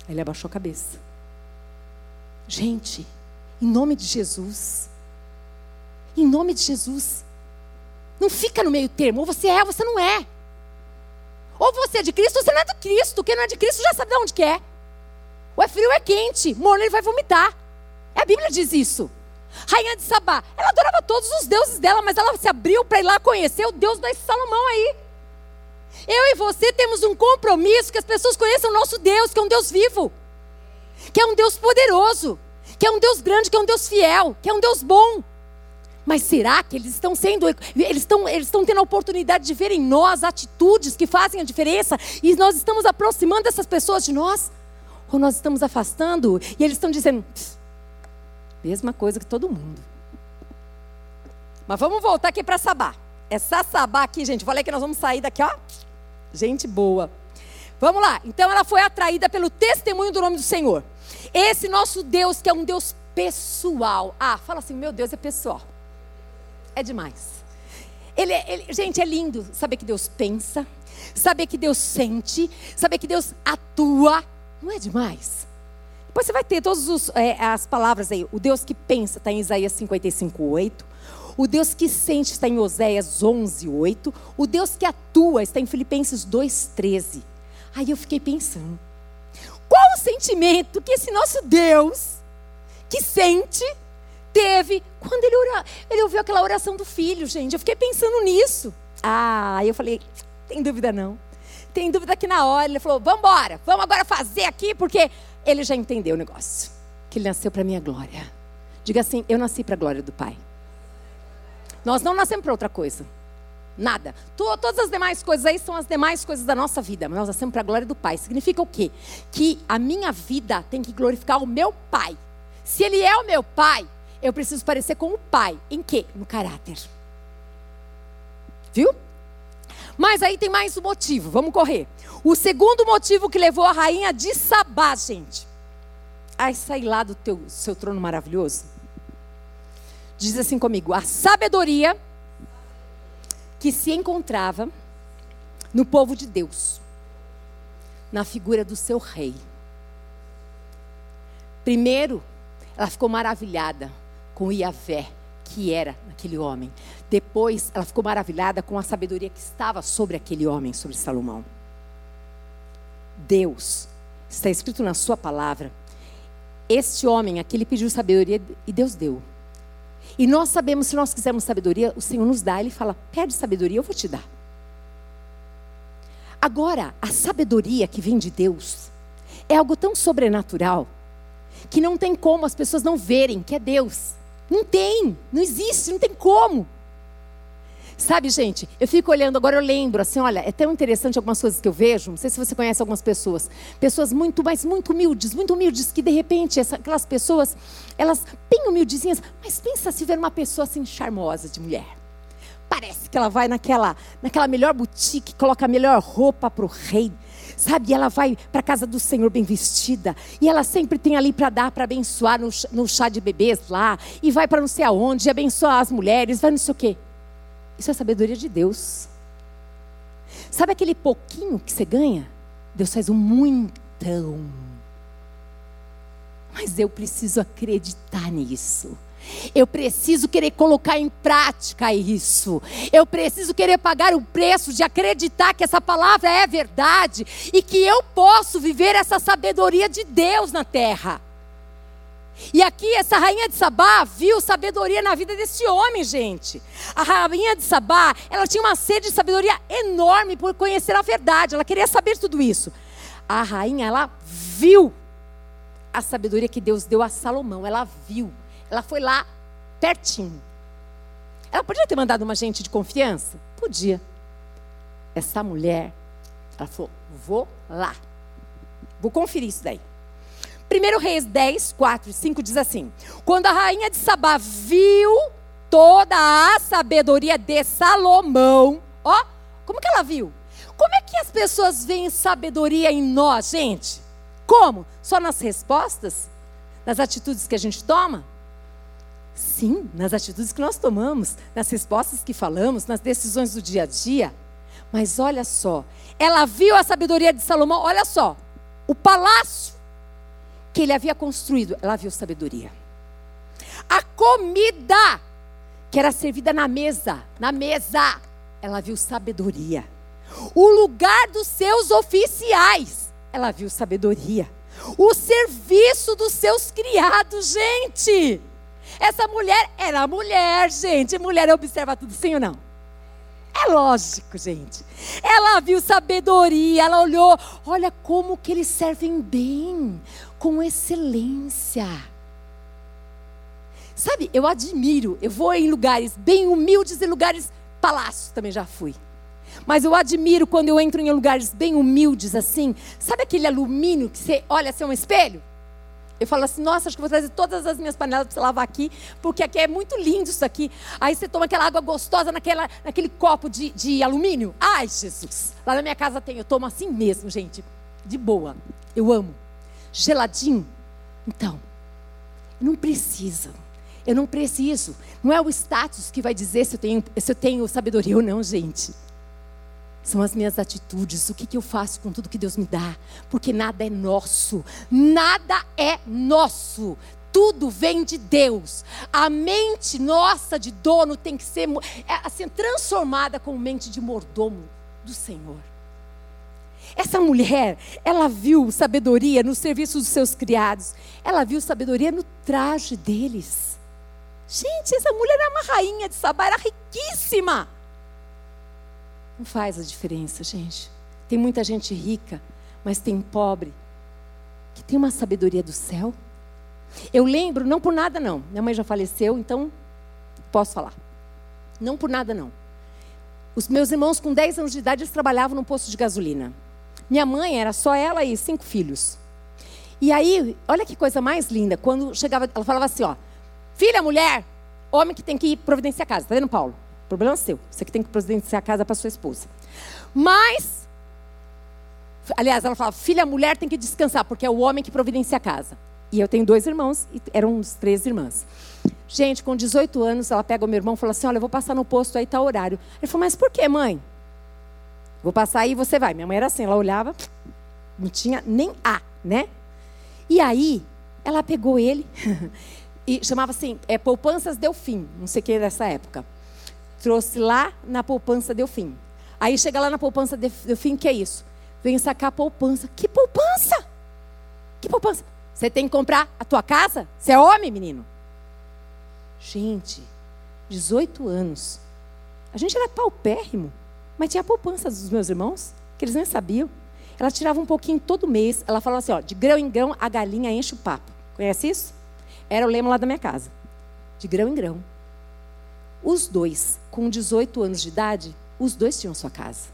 Ele abaixou a cabeça. Gente, em nome de Jesus. Em nome de Jesus. Não fica no meio termo. Ou você é, ou você não é. Ou você é de Cristo, ou você não é de Cristo. Quem não é de Cristo já sabe de onde quer. É. Ou é frio ou é quente. Morno ele vai vomitar. A Bíblia diz isso. Rainha de Sabá, ela adorava todos os deuses dela, mas ela se abriu para ir lá conhecer o Deus da Salomão aí. Eu e você temos um compromisso que as pessoas conheçam o nosso Deus, que é um Deus vivo, que é um Deus poderoso, que é um Deus grande, que é um Deus fiel, que é um Deus bom. Mas será que eles estão sendo, eles estão, eles estão tendo a oportunidade de ver em nós atitudes que fazem a diferença e nós estamos aproximando essas pessoas de nós? Ou nós estamos afastando e eles estão dizendo, mesma coisa que todo mundo. Mas vamos voltar aqui para Sabá. Essa Sabá aqui, gente, falei que nós vamos sair daqui, ó. Gente boa. Vamos lá. Então ela foi atraída pelo testemunho do nome do Senhor. Esse nosso Deus, que é um Deus pessoal. Ah, fala assim, meu Deus é pessoal. É demais. Ele, é, ele, gente, é lindo saber que Deus pensa, saber que Deus sente, saber que Deus atua. Não é demais? Depois você vai ter todas é, as palavras aí. O Deus que pensa está em Isaías 55, 8. O Deus que sente está em Oséias 11, 8. O Deus que atua está em Filipenses 2, 13. Aí eu fiquei pensando. Qual o sentimento que esse nosso Deus, que sente, teve quando ele, ora, ele ouviu aquela oração do filho, gente? Eu fiquei pensando nisso. Ah, aí eu falei, tem dúvida não. Tem dúvida que na hora ele falou, vamos embora, vamos agora fazer aqui, porque ele já entendeu o negócio. Que ele nasceu para minha glória. Diga assim, eu nasci para a glória do Pai. Nós não nascemos para outra coisa. Nada. Todas as demais coisas aí são as demais coisas da nossa vida. Mas nós nascemos para a glória do Pai. Significa o quê? Que a minha vida tem que glorificar o meu Pai. Se Ele é o meu Pai, eu preciso parecer com o Pai. Em quê? No caráter. Viu? Mas aí tem mais um motivo. Vamos correr. O segundo motivo que levou a rainha de Sabá, gente, a sair lá do teu, seu trono maravilhoso. Diz assim comigo: a sabedoria que se encontrava no povo de Deus, na figura do seu rei. Primeiro, ela ficou maravilhada com Iavé, que era aquele homem. Depois, ela ficou maravilhada com a sabedoria que estava sobre aquele homem, sobre Salomão. Deus, está escrito na sua palavra, este homem aqui, ele pediu sabedoria e Deus deu. E nós sabemos, se nós quisermos sabedoria, o Senhor nos dá, Ele fala: pede sabedoria, eu vou te dar. Agora, a sabedoria que vem de Deus é algo tão sobrenatural que não tem como as pessoas não verem que é Deus. Não tem, não existe, não tem como. Sabe, gente, eu fico olhando, agora eu lembro, assim, olha, é tão interessante algumas coisas que eu vejo, não sei se você conhece algumas pessoas, pessoas muito, mas muito humildes, muito humildes, que de repente, essa, aquelas pessoas, elas bem humildezinhas, mas pensa se ver uma pessoa assim charmosa de mulher. Parece que ela vai naquela, naquela melhor boutique, coloca a melhor roupa para o rei, sabe? E ela vai para a casa do Senhor bem vestida. E ela sempre tem ali para dar, para abençoar no, no, chá de bebês lá. E vai para não sei aonde, abençoar as mulheres, vai não sei o quê. Isso é sabedoria de Deus. Sabe aquele pouquinho que você ganha? Deus faz um muitão. Mas eu preciso acreditar nisso. Eu preciso querer colocar em prática isso. Eu preciso querer pagar o preço de acreditar que essa palavra é verdade e que eu posso viver essa sabedoria de Deus na terra. E aqui essa rainha de Sabá viu sabedoria na vida desse homem, gente. A rainha de Sabá, ela tinha uma sede de sabedoria enorme por conhecer a verdade. Ela queria saber tudo isso. A rainha, ela viu a sabedoria que Deus deu a Salomão. Ela viu. Ela foi lá pertinho. Ela podia ter mandado uma gente de confiança? Podia. Essa mulher, ela falou: vou lá. Vou conferir isso daí. 1 Reis 10, 4 e 5 diz assim: Quando a rainha de Sabá viu toda a sabedoria de Salomão, ó, como que ela viu? Como é que as pessoas veem sabedoria em nós, gente? Como? Só nas respostas? Nas atitudes que a gente toma? Sim, nas atitudes que nós tomamos, nas respostas que falamos, nas decisões do dia a dia. Mas olha só, ela viu a sabedoria de Salomão, olha só, o palácio que ele havia construído, ela viu sabedoria. A comida que era servida na mesa, na mesa, ela viu sabedoria. O lugar dos seus oficiais, ela viu sabedoria. O serviço dos seus criados, gente. Essa mulher era mulher, gente. Mulher observa tudo, sim ou não? É lógico, gente. Ela viu sabedoria, ela olhou, olha como que eles servem bem, com excelência. Sabe, eu admiro, eu vou em lugares bem humildes e lugares palácios também já fui. Mas eu admiro quando eu entro em lugares bem humildes assim. Sabe aquele alumínio que você olha assim um espelho? Eu falo assim, nossa, acho que vou trazer todas as minhas panelas para você lavar aqui, porque aqui é muito lindo isso aqui. Aí você toma aquela água gostosa naquela, naquele copo de, de alumínio. Ai, Jesus! Lá na minha casa tem, eu tomo assim mesmo, gente. De boa. Eu amo geladinho. Então, não precisa. Eu não preciso. Não é o status que vai dizer se eu tenho, se eu tenho sabedoria ou não, gente. São as minhas atitudes, o que, que eu faço com tudo que Deus me dá. Porque nada é nosso. Nada é nosso. Tudo vem de Deus. A mente nossa de dono tem que ser é, assim, transformada com mente de mordomo do Senhor. Essa mulher, ela viu sabedoria no serviço dos seus criados. Ela viu sabedoria no traje deles. Gente, essa mulher era uma rainha de Sabá, era riquíssima. Não faz a diferença, gente. Tem muita gente rica, mas tem pobre que tem uma sabedoria do céu. Eu lembro, não por nada não. Minha mãe já faleceu, então posso falar. Não por nada não. Os meus irmãos com 10 anos de idade, eles trabalhavam num posto de gasolina. Minha mãe era só ela e cinco filhos. E aí, olha que coisa mais linda, quando chegava, ela falava assim, ó, filha, mulher, homem que tem que providenciar a casa, tá vendo, Paulo? Problema seu, você que tem que providenciar a casa para sua esposa. Mas, aliás, ela falava, filha, mulher tem que descansar, porque é o homem que providencia a casa. E eu tenho dois irmãos, e eram uns três irmãs. Gente, com 18 anos, ela pega o meu irmão e fala assim: Olha, eu vou passar no posto aí, tá horário. Ele falou: Mas por que, mãe? Vou passar aí e você vai. Minha mãe era assim, ela olhava, não tinha nem A, né? E aí, ela pegou ele e chamava assim, é, Poupanças Delfim, não sei o que dessa época. Trouxe lá na Poupança Delfim. Aí chega lá na Poupança Delfim, que é isso? Vem sacar a poupança. Que poupança? Que poupança? Você tem que comprar a tua casa? Você é homem, menino? Gente, 18 anos. A gente era paupérrimo, mas tinha a poupança dos meus irmãos, que eles nem sabiam. Ela tirava um pouquinho todo mês. Ela falava assim: ó, de grão em grão a galinha enche o papo. Conhece isso? Era o lema lá da minha casa. De grão em grão. Os dois, com 18 anos de idade, os dois tinham sua casa.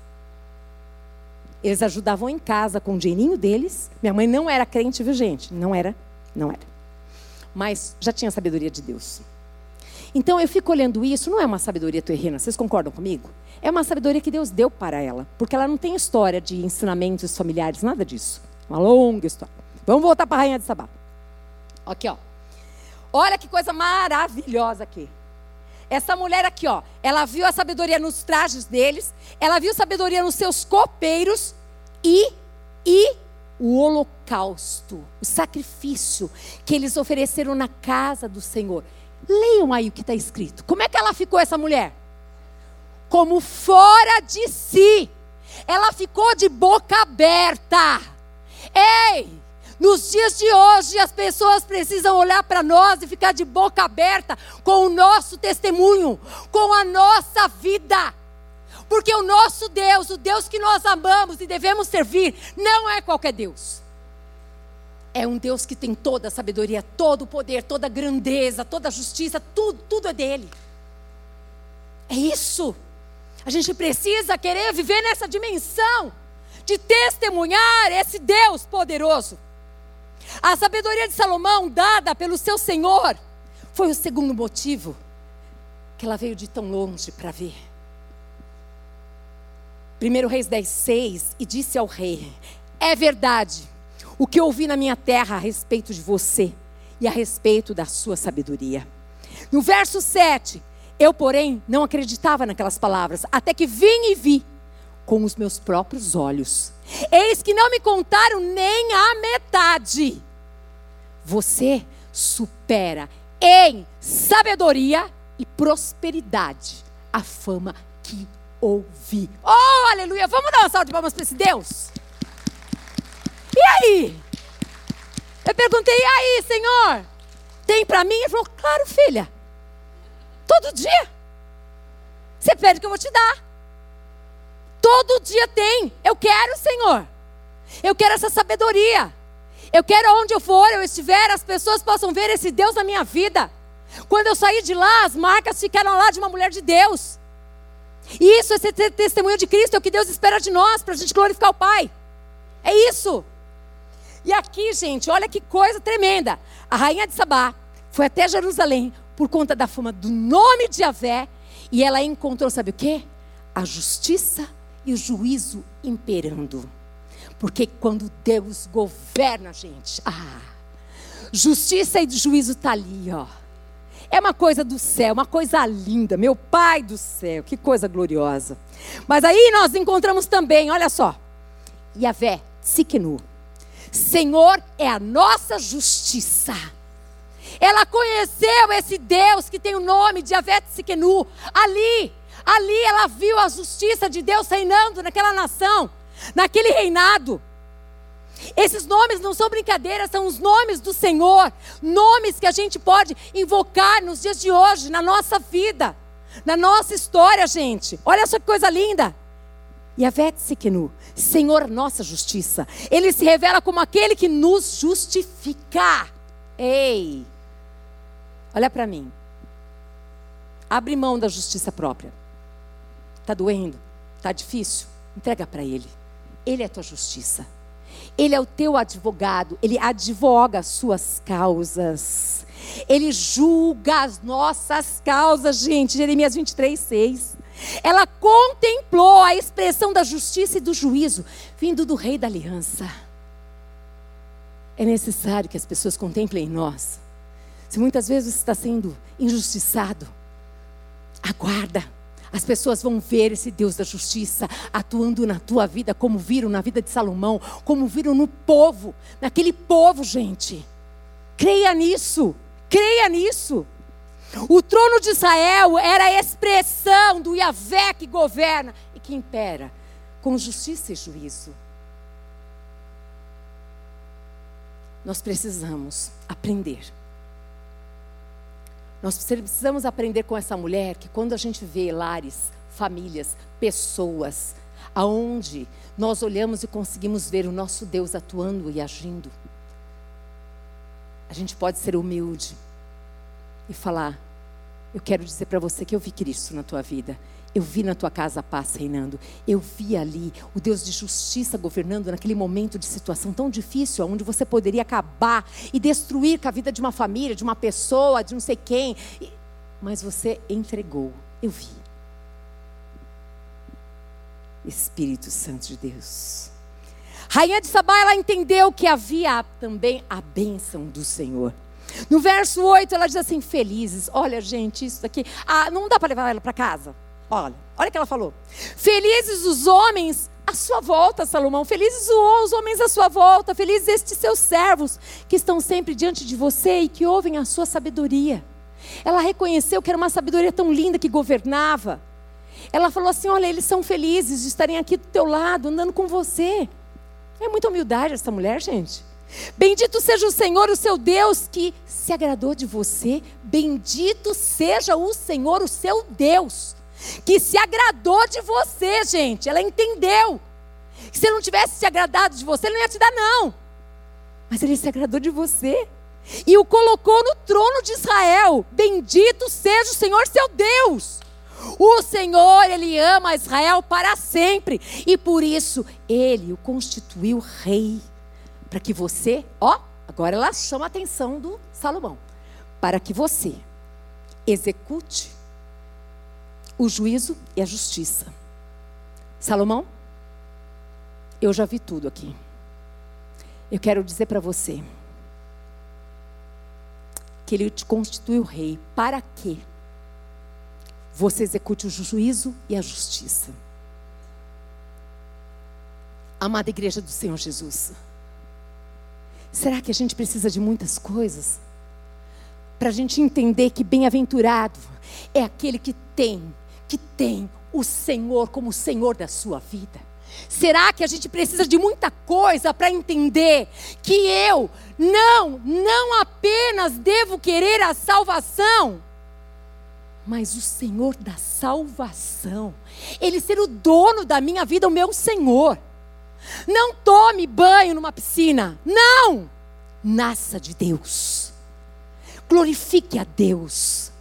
Eles ajudavam em casa com o dinheirinho deles. Minha mãe não era crente, viu, gente? Não era, não era. Mas já tinha sabedoria de Deus. Então eu fico olhando isso, não é uma sabedoria terrena, vocês concordam comigo? É uma sabedoria que Deus deu para ela, porque ela não tem história de ensinamentos familiares, nada disso. Uma longa história. Vamos voltar para a rainha de Sabá. Aqui, ó. Olha que coisa maravilhosa aqui. Essa mulher aqui, ó, ela viu a sabedoria nos trajes deles, ela viu sabedoria nos seus copeiros e e o holocausto, o sacrifício que eles ofereceram na casa do Senhor. Leiam aí o que está escrito. Como é que ela ficou, essa mulher? Como fora de si. Ela ficou de boca aberta. Ei! Nos dias de hoje, as pessoas precisam olhar para nós e ficar de boca aberta com o nosso testemunho, com a nossa vida. Porque o nosso Deus, o Deus que nós amamos e devemos servir, não é qualquer Deus. É um Deus que tem toda a sabedoria, todo o poder, toda a grandeza, toda a justiça, tudo, tudo é dele. É isso. A gente precisa querer viver nessa dimensão de testemunhar esse Deus poderoso. A sabedoria de Salomão, dada pelo seu Senhor, foi o segundo motivo que ela veio de tão longe para ver. 1 Reis 10, 6, e disse ao rei: É verdade o que ouvi na minha terra a respeito de você e a respeito da sua sabedoria. No verso 7, eu, porém, não acreditava naquelas palavras, até que vim e vi com os meus próprios olhos. Eis que não me contaram nem a metade. Você supera em sabedoria e prosperidade a fama que ouvi. Oh, aleluia! Vamos dar uma salva de palmas para esse Deus? E aí? Eu perguntei, e aí, Senhor? Tem para mim? Ele falou, claro, filha. Todo dia. Você pede que eu vou te dar. Todo dia tem. Eu quero, Senhor. Eu quero essa sabedoria. Eu quero onde eu for, eu estiver, as pessoas possam ver esse Deus na minha vida. Quando eu sair de lá, as marcas ficaram lá de uma mulher de Deus. E isso ser testemunho de Cristo, é o que Deus espera de nós, para a gente glorificar o Pai. É isso. E aqui, gente, olha que coisa tremenda. A rainha de Sabá foi até Jerusalém por conta da fama do nome de Javé. E ela encontrou, sabe o que? A justiça e o juízo imperando. Porque quando Deus governa, gente, ah, justiça e juízo está ali, ó. É uma coisa do céu, uma coisa linda, meu Pai do céu, que coisa gloriosa. Mas aí nós encontramos também, olha só, Yahvé, Siquenu. Senhor é a nossa justiça. Ela conheceu esse Deus que tem o nome de Yahvé Siquenu. Ali, Ali ela viu a justiça de Deus reinando naquela nação, naquele reinado. Esses nomes não são brincadeiras, são os nomes do Senhor, nomes que a gente pode invocar nos dias de hoje, na nossa vida, na nossa história, gente. Olha só que coisa linda. Yavet Sikenu, Senhor nossa justiça. Ele se revela como aquele que nos justifica. Ei, olha para mim. Abre mão da justiça própria. Está doendo? Está difícil? Entrega para Ele. Ele é a tua justiça. Ele é o teu advogado. Ele advoga as suas causas. Ele julga as nossas causas, gente. Jeremias 23, 6. Ela contemplou a expressão da justiça e do juízo vindo do Rei da Aliança. É necessário que as pessoas contemplem em nós. Se muitas vezes você está sendo injustiçado, aguarda as pessoas vão ver esse Deus da justiça atuando na tua vida, como viram na vida de Salomão, como viram no povo, naquele povo, gente. Creia nisso. Creia nisso. O trono de Israel era a expressão do Yahvé que governa e que impera com justiça e juízo. Nós precisamos aprender. Nós precisamos aprender com essa mulher que quando a gente vê lares, famílias, pessoas, aonde nós olhamos e conseguimos ver o nosso Deus atuando e agindo, a gente pode ser humilde e falar: Eu quero dizer para você que eu vi Cristo na tua vida. Eu vi na tua casa a paz reinando. Eu vi ali o Deus de justiça governando naquele momento de situação tão difícil, onde você poderia acabar e destruir com a vida de uma família, de uma pessoa, de não sei quem. Mas você entregou. Eu vi. Espírito Santo de Deus. Rainha de Sabá, ela entendeu que havia também a bênção do Senhor. No verso 8, ela diz assim: Felizes. Olha, gente, isso daqui. Ah, não dá para levar ela para casa. Olha, olha o que ela falou. Felizes os homens à sua volta, Salomão. Felizes os homens à sua volta. Felizes estes seus servos que estão sempre diante de você e que ouvem a sua sabedoria. Ela reconheceu que era uma sabedoria tão linda que governava. Ela falou assim: Olha, eles são felizes de estarem aqui do teu lado, andando com você. É muita humildade essa mulher, gente. Bendito seja o Senhor, o seu Deus, que se agradou de você. Bendito seja o Senhor, o seu Deus, que se agradou de você, gente. Ela entendeu. Que se ele não tivesse se agradado de você, ele não ia te dar, não. Mas ele se agradou de você. E o colocou no trono de Israel. Bendito seja o Senhor, seu Deus. O Senhor, Ele ama Israel para sempre. E por isso, Ele o constituiu rei. Para que você, ó, agora ela chama a atenção do Salomão. Para que você execute o juízo e a justiça. Salomão, eu já vi tudo aqui. Eu quero dizer para você que ele te constituiu rei. Para quê? você execute o juízo e a justiça. Amada igreja do Senhor Jesus, será que a gente precisa de muitas coisas? Para a gente entender que bem-aventurado é aquele que tem, que tem o Senhor como Senhor da sua vida. Será que a gente precisa de muita coisa para entender que eu não, não apenas devo querer a salvação, mas o Senhor da salvação, Ele ser o dono da minha vida, o meu Senhor. Não tome banho numa piscina, não! Nasça de Deus, glorifique a Deus,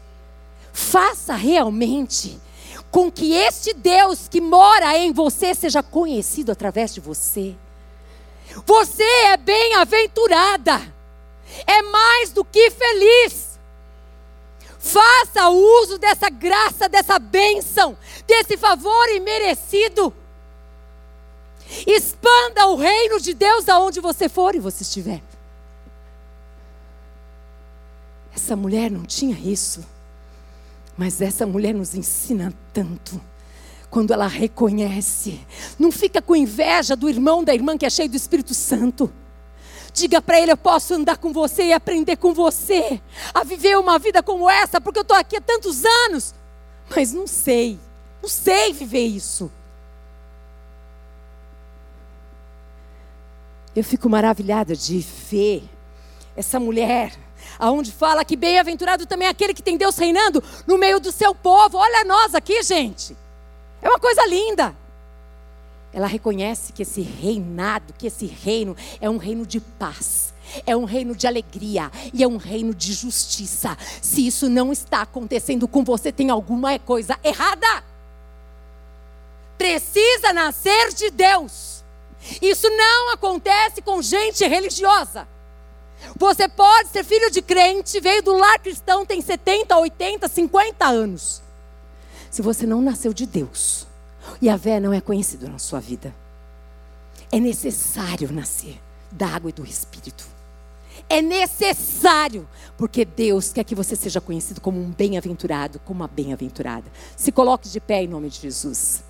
faça realmente com que este Deus que mora em você seja conhecido através de você. Você é bem-aventurada, é mais do que feliz. Faça uso dessa graça, dessa bênção, desse favor imerecido. Expanda o reino de Deus aonde você for e você estiver. Essa mulher não tinha isso, mas essa mulher nos ensina tanto. Quando ela reconhece, não fica com inveja do irmão, da irmã que é cheio do Espírito Santo. Diga para ele: eu posso andar com você e aprender com você a viver uma vida como essa, porque eu estou aqui há tantos anos, mas não sei, não sei viver isso. Eu fico maravilhada de ver essa mulher, aonde fala que bem-aventurado também é aquele que tem Deus reinando no meio do seu povo. Olha nós aqui, gente. É uma coisa linda ela reconhece que esse reinado, que esse reino é um reino de paz, é um reino de alegria e é um reino de justiça. Se isso não está acontecendo com você, tem alguma coisa errada. Precisa nascer de Deus. Isso não acontece com gente religiosa. Você pode ser filho de crente, veio do lar cristão, tem 70, 80, 50 anos. Se você não nasceu de Deus, e a vé não é conhecido na sua vida. É necessário nascer da água e do Espírito. É necessário, porque Deus quer que você seja conhecido como um bem-aventurado, como uma bem-aventurada. Se coloque de pé em nome de Jesus.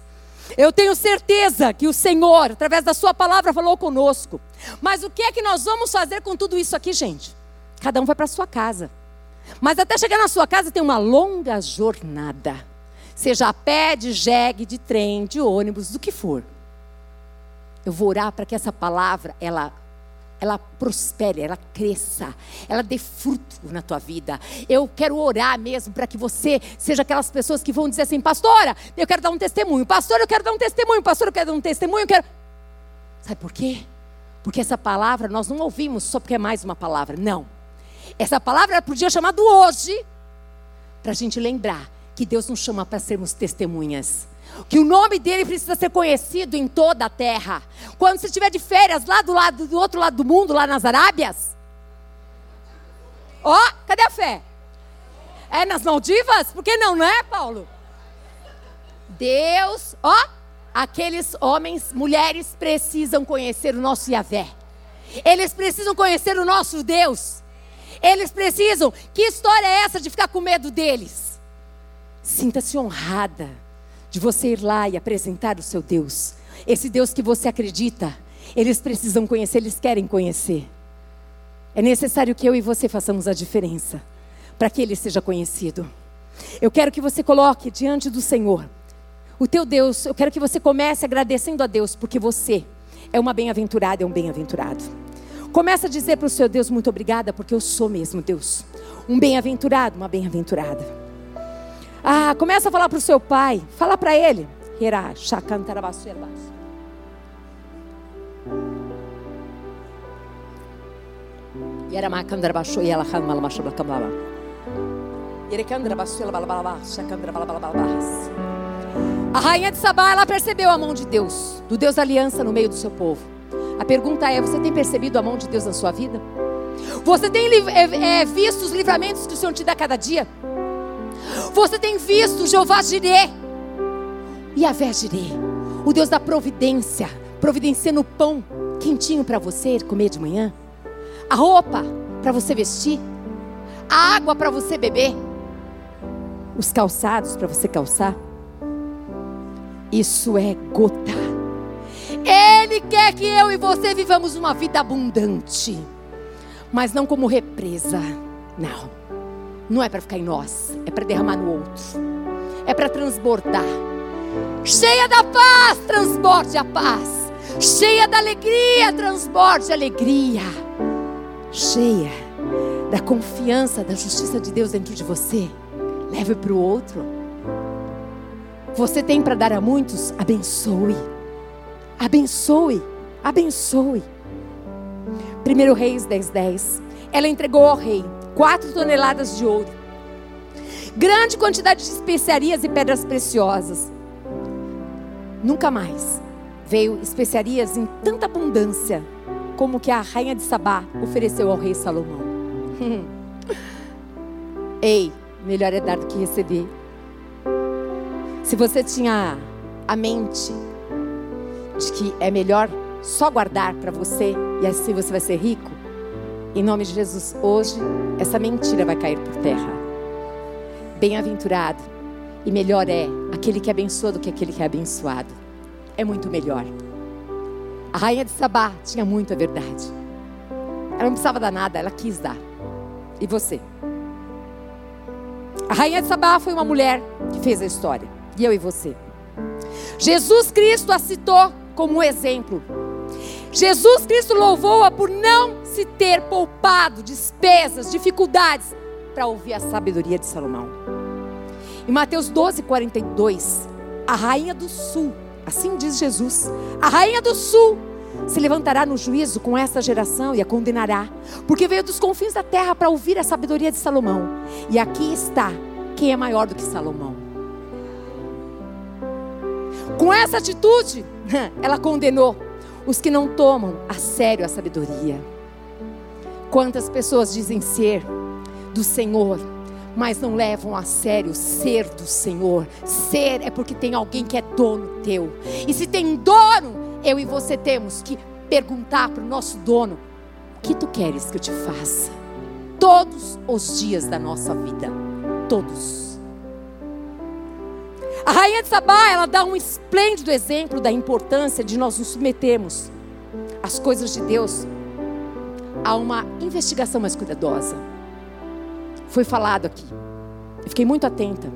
Eu tenho certeza que o Senhor, através da Sua palavra, falou conosco. Mas o que é que nós vamos fazer com tudo isso aqui, gente? Cada um vai para sua casa. Mas até chegar na sua casa tem uma longa jornada. Seja a pé, de jegue, de trem, de ônibus, do que for. Eu vou orar para que essa palavra ela ela prospere, ela cresça, ela dê fruto na tua vida. Eu quero orar mesmo para que você seja aquelas pessoas que vão dizer assim, pastora, eu quero dar um testemunho, pastor, eu quero dar um testemunho, pastor, eu quero dar um testemunho, eu quero. Sabe por quê? Porque essa palavra nós não ouvimos só porque é mais uma palavra, não. Essa palavra podia chamar do hoje, para a gente lembrar que Deus nos chama para sermos testemunhas. Que o nome dele precisa ser conhecido em toda a terra. Quando você estiver de férias lá do lado do outro lado do mundo, lá nas Arábias. Ó, oh, cadê a fé? É nas Maldivas? Por que não, não é, Paulo? Deus, ó, oh, aqueles homens, mulheres precisam conhecer o nosso Yahvé. Eles precisam conhecer o nosso Deus. Eles precisam. Que história é essa de ficar com medo deles? Sinta-se honrada de você ir lá e apresentar o seu Deus. Esse Deus que você acredita, eles precisam conhecer, eles querem conhecer. É necessário que eu e você façamos a diferença para que ele seja conhecido. Eu quero que você coloque diante do Senhor o teu Deus. Eu quero que você comece agradecendo a Deus porque você é uma bem-aventurada, é um bem-aventurado. Começa a dizer para o seu Deus muito obrigada, porque eu sou mesmo Deus. Um bem-aventurado, uma bem-aventurada. Ah, começa a falar para o seu pai. Fala para ele. A rainha de Sabá, ela percebeu a mão de Deus, do Deus da aliança no meio do seu povo. A pergunta é: você tem percebido a mão de Deus na sua vida? Você tem é, é, visto os livramentos que o Senhor te dá cada dia? Você tem visto Jeová Jireh? E a Jireh, o Deus da providência, providenciando o pão quentinho para você comer de manhã, a roupa para você vestir, a água para você beber, os calçados para você calçar. Isso é gota ele quer que eu e você vivamos uma vida abundante, mas não como represa. Não, não é para ficar em nós, é para derramar no outro, é para transbordar. Cheia da paz, transborde a paz. Cheia da alegria, transborde a alegria. Cheia da confiança, da justiça de Deus dentro de você, leve para o outro. Você tem para dar a muitos, abençoe. Abençoe, abençoe. 1 Reis 10, 10. Ela entregou ao rei quatro toneladas de ouro, grande quantidade de especiarias e pedras preciosas. Nunca mais veio especiarias em tanta abundância como que a rainha de Sabá ofereceu ao rei Salomão. Ei, melhor é dar do que receber. Se você tinha a mente de que é melhor só guardar para você e assim você vai ser rico, em nome de Jesus, hoje essa mentira vai cair por terra. Bem-aventurado e melhor é aquele que abençoa do que aquele que é abençoado. É muito melhor. A rainha de Sabá tinha muita verdade. Ela não precisava dar nada, ela quis dar. E você? A rainha de Sabá foi uma mulher que fez a história. E eu e você. Jesus Cristo a citou como exemplo. Jesus Cristo louvou-a por não ter poupado despesas, dificuldades para ouvir a sabedoria de Salomão. Em Mateus 12, 42, a rainha do sul, assim diz Jesus, a rainha do sul se levantará no juízo com essa geração e a condenará, porque veio dos confins da terra para ouvir a sabedoria de Salomão. E aqui está quem é maior do que Salomão. Com essa atitude, ela condenou os que não tomam a sério a sabedoria. Quantas pessoas dizem ser do Senhor, mas não levam a sério ser do Senhor. Ser é porque tem alguém que é dono teu. E se tem dono, eu e você temos que perguntar para o nosso dono: o que tu queres que eu te faça? Todos os dias da nossa vida. Todos. A rainha de Sabá, ela dá um esplêndido exemplo da importância de nós nos submetermos às coisas de Deus, há uma investigação mais cuidadosa. Foi falado aqui. Eu fiquei muito atenta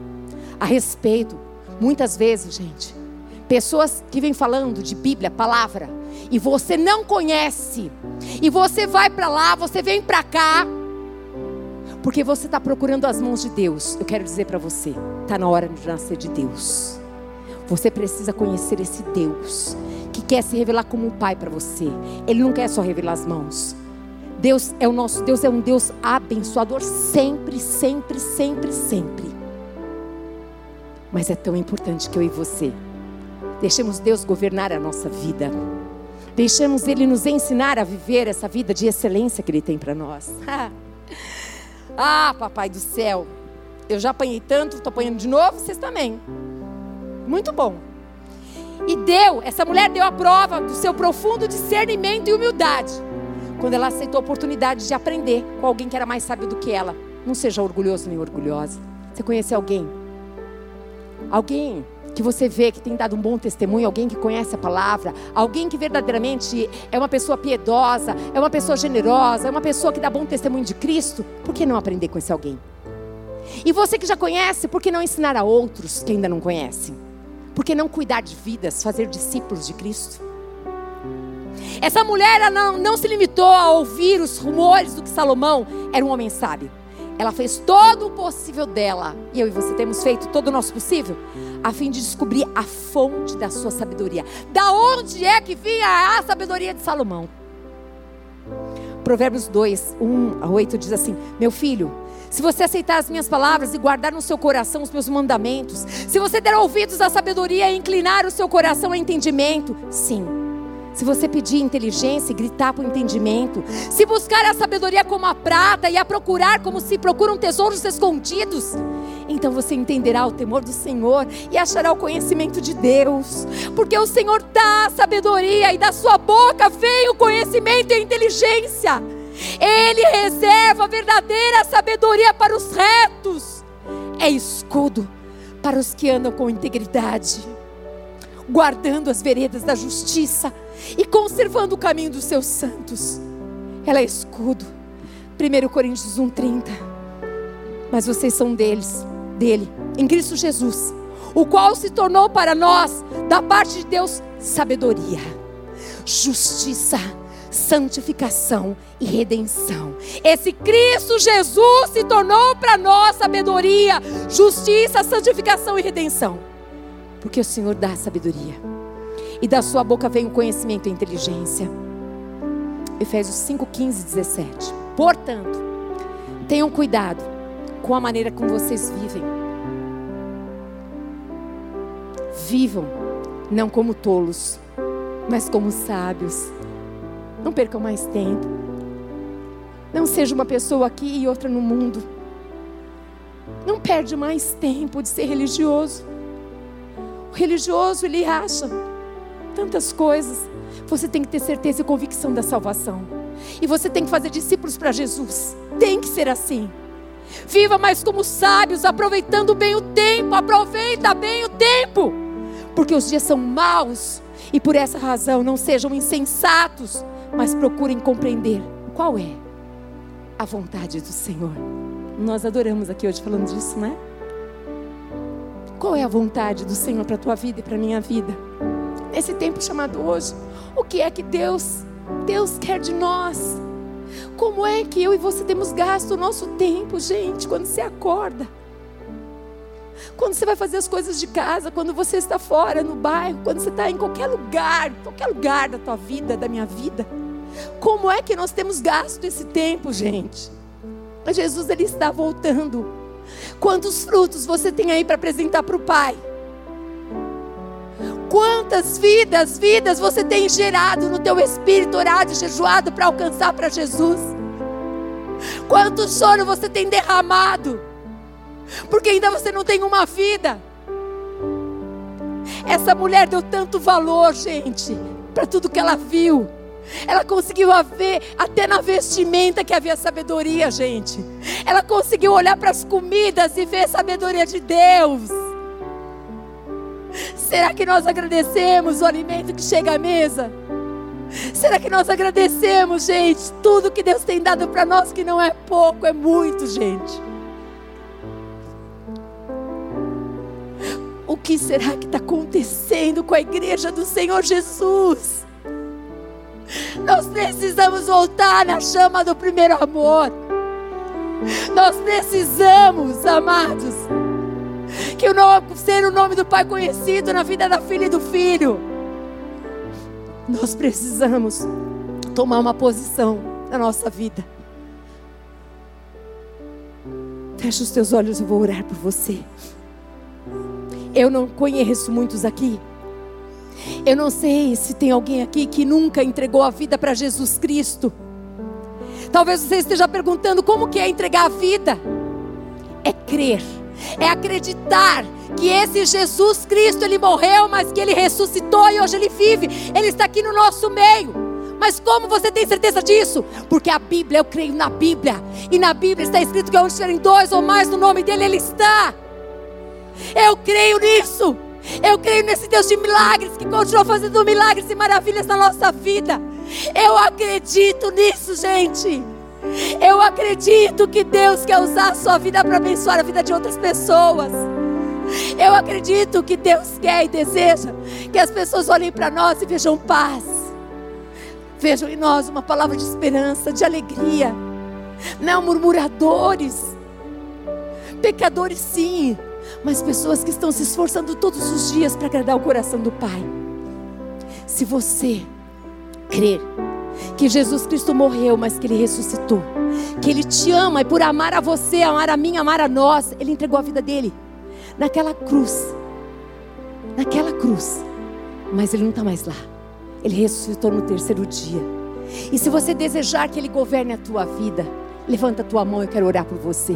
a respeito. Muitas vezes, gente, pessoas que vêm falando de Bíblia, palavra, e você não conhece, e você vai para lá, você vem para cá, porque você está procurando as mãos de Deus. Eu quero dizer para você, está na hora de nascer de Deus. Você precisa conhecer esse Deus que quer se revelar como um pai para você. Ele não quer só revelar as mãos. Deus é o nosso Deus é um Deus abençoador sempre, sempre, sempre, sempre. Mas é tão importante que eu e você deixemos Deus governar a nossa vida. Deixemos Ele nos ensinar a viver essa vida de excelência que Ele tem para nós. ah, papai do céu, eu já apanhei tanto, estou apanhando de novo, vocês também. Muito bom. E deu, essa mulher deu a prova do seu profundo discernimento e humildade. Quando ela aceitou a oportunidade de aprender com alguém que era mais sábio do que ela. Não seja orgulhoso nem orgulhosa. Você conhece alguém? Alguém que você vê que tem dado um bom testemunho, alguém que conhece a palavra, alguém que verdadeiramente é uma pessoa piedosa, é uma pessoa generosa, é uma pessoa que dá bom testemunho de Cristo, por que não aprender com esse alguém? E você que já conhece, por que não ensinar a outros que ainda não conhecem? Por que não cuidar de vidas, fazer discípulos de Cristo? Essa mulher não, não se limitou a ouvir os rumores do que Salomão era um homem sábio. Ela fez todo o possível dela, e eu e você temos feito todo o nosso possível, a fim de descobrir a fonte da sua sabedoria. Da onde é que vinha a sabedoria de Salomão? Provérbios 2, 1 a 8 diz assim: Meu filho, se você aceitar as minhas palavras e guardar no seu coração os meus mandamentos, se você der ouvidos à sabedoria e inclinar o seu coração ao entendimento, sim. Se você pedir inteligência e gritar por entendimento, se buscar a sabedoria como a prata e a procurar como se procuram tesouros escondidos, então você entenderá o temor do Senhor e achará o conhecimento de Deus, porque o Senhor dá a sabedoria e da sua boca vem o conhecimento e a inteligência. Ele reserva a verdadeira sabedoria para os retos. É escudo para os que andam com integridade, guardando as veredas da justiça e conservando o caminho dos seus santos. Ela é escudo. 1 Coríntios 1:30. Mas vocês são deles, dele, em Cristo Jesus, o qual se tornou para nós, da parte de Deus, sabedoria, justiça, santificação e redenção. Esse Cristo Jesus se tornou para nós sabedoria, justiça, santificação e redenção. Porque o Senhor dá sabedoria. E da sua boca vem o conhecimento e a inteligência. Efésios 5, 15, 17. Portanto, tenham cuidado com a maneira como vocês vivem. Vivam não como tolos, mas como sábios não percam mais tempo. Não seja uma pessoa aqui e outra no mundo. Não perde mais tempo de ser religioso. O religioso, ele acha tantas coisas. Você tem que ter certeza e convicção da salvação. E você tem que fazer discípulos para Jesus. Tem que ser assim. Viva mais como sábios, aproveitando bem o tempo. Aproveita bem o tempo. Porque os dias são maus. E por essa razão, não sejam insensatos, mas procurem compreender qual é a vontade do Senhor. Nós adoramos aqui hoje falando disso, né? Qual é a vontade do Senhor para a tua vida e para a minha vida? Nesse tempo chamado hoje, o que é que Deus, Deus quer de nós? Como é que eu e você temos gasto o nosso tempo, gente, quando você acorda? Quando você vai fazer as coisas de casa, quando você está fora, no bairro, quando você está em qualquer lugar, qualquer lugar da tua vida, da minha vida. Como é que nós temos gasto esse tempo, gente? Jesus ele está voltando. Quantos frutos você tem aí para apresentar para o Pai? Quantas vidas, vidas você tem gerado no teu espírito, orado e jejuado para alcançar para Jesus? Quanto sono você tem derramado? Porque ainda você não tem uma vida. Essa mulher deu tanto valor, gente, para tudo que ela viu. Ela conseguiu ver até na vestimenta que havia sabedoria, gente. Ela conseguiu olhar para as comidas e ver a sabedoria de Deus. Será que nós agradecemos o alimento que chega à mesa? Será que nós agradecemos, gente? Tudo que Deus tem dado para nós, que não é pouco, é muito, gente. O que será que está acontecendo com a igreja do Senhor Jesus? Nós precisamos voltar na chama do primeiro amor. Nós precisamos, amados, que o nome, ser o nome do Pai conhecido na vida da filha e do filho. Nós precisamos tomar uma posição na nossa vida. Feche os teus olhos, eu vou orar por você. Eu não conheço muitos aqui. Eu não sei se tem alguém aqui que nunca entregou a vida para Jesus Cristo. Talvez você esteja perguntando como que é entregar a vida. É crer, é acreditar que esse Jesus Cristo ele morreu, mas que ele ressuscitou e hoje ele vive. Ele está aqui no nosso meio. Mas como você tem certeza disso? Porque a Bíblia, eu creio na Bíblia. E na Bíblia está escrito que onde estiverem dois ou mais no nome dele, ele está. Eu creio nisso. Eu creio nesse Deus de milagres que continua fazendo milagres e maravilhas na nossa vida. Eu acredito nisso, gente. Eu acredito que Deus quer usar a sua vida para abençoar a vida de outras pessoas. Eu acredito que Deus quer e deseja que as pessoas olhem para nós e vejam paz. Vejam em nós uma palavra de esperança, de alegria. Não murmuradores. Pecadores, sim mas pessoas que estão se esforçando todos os dias para agradar o coração do Pai. Se você crer que Jesus Cristo morreu, mas que Ele ressuscitou, que Ele te ama e por amar a você, amar a mim, amar a nós, Ele entregou a vida dele naquela cruz, naquela cruz, mas Ele não está mais lá. Ele ressuscitou no terceiro dia. E se você desejar que Ele governe a tua vida, levanta a tua mão, eu quero orar por você.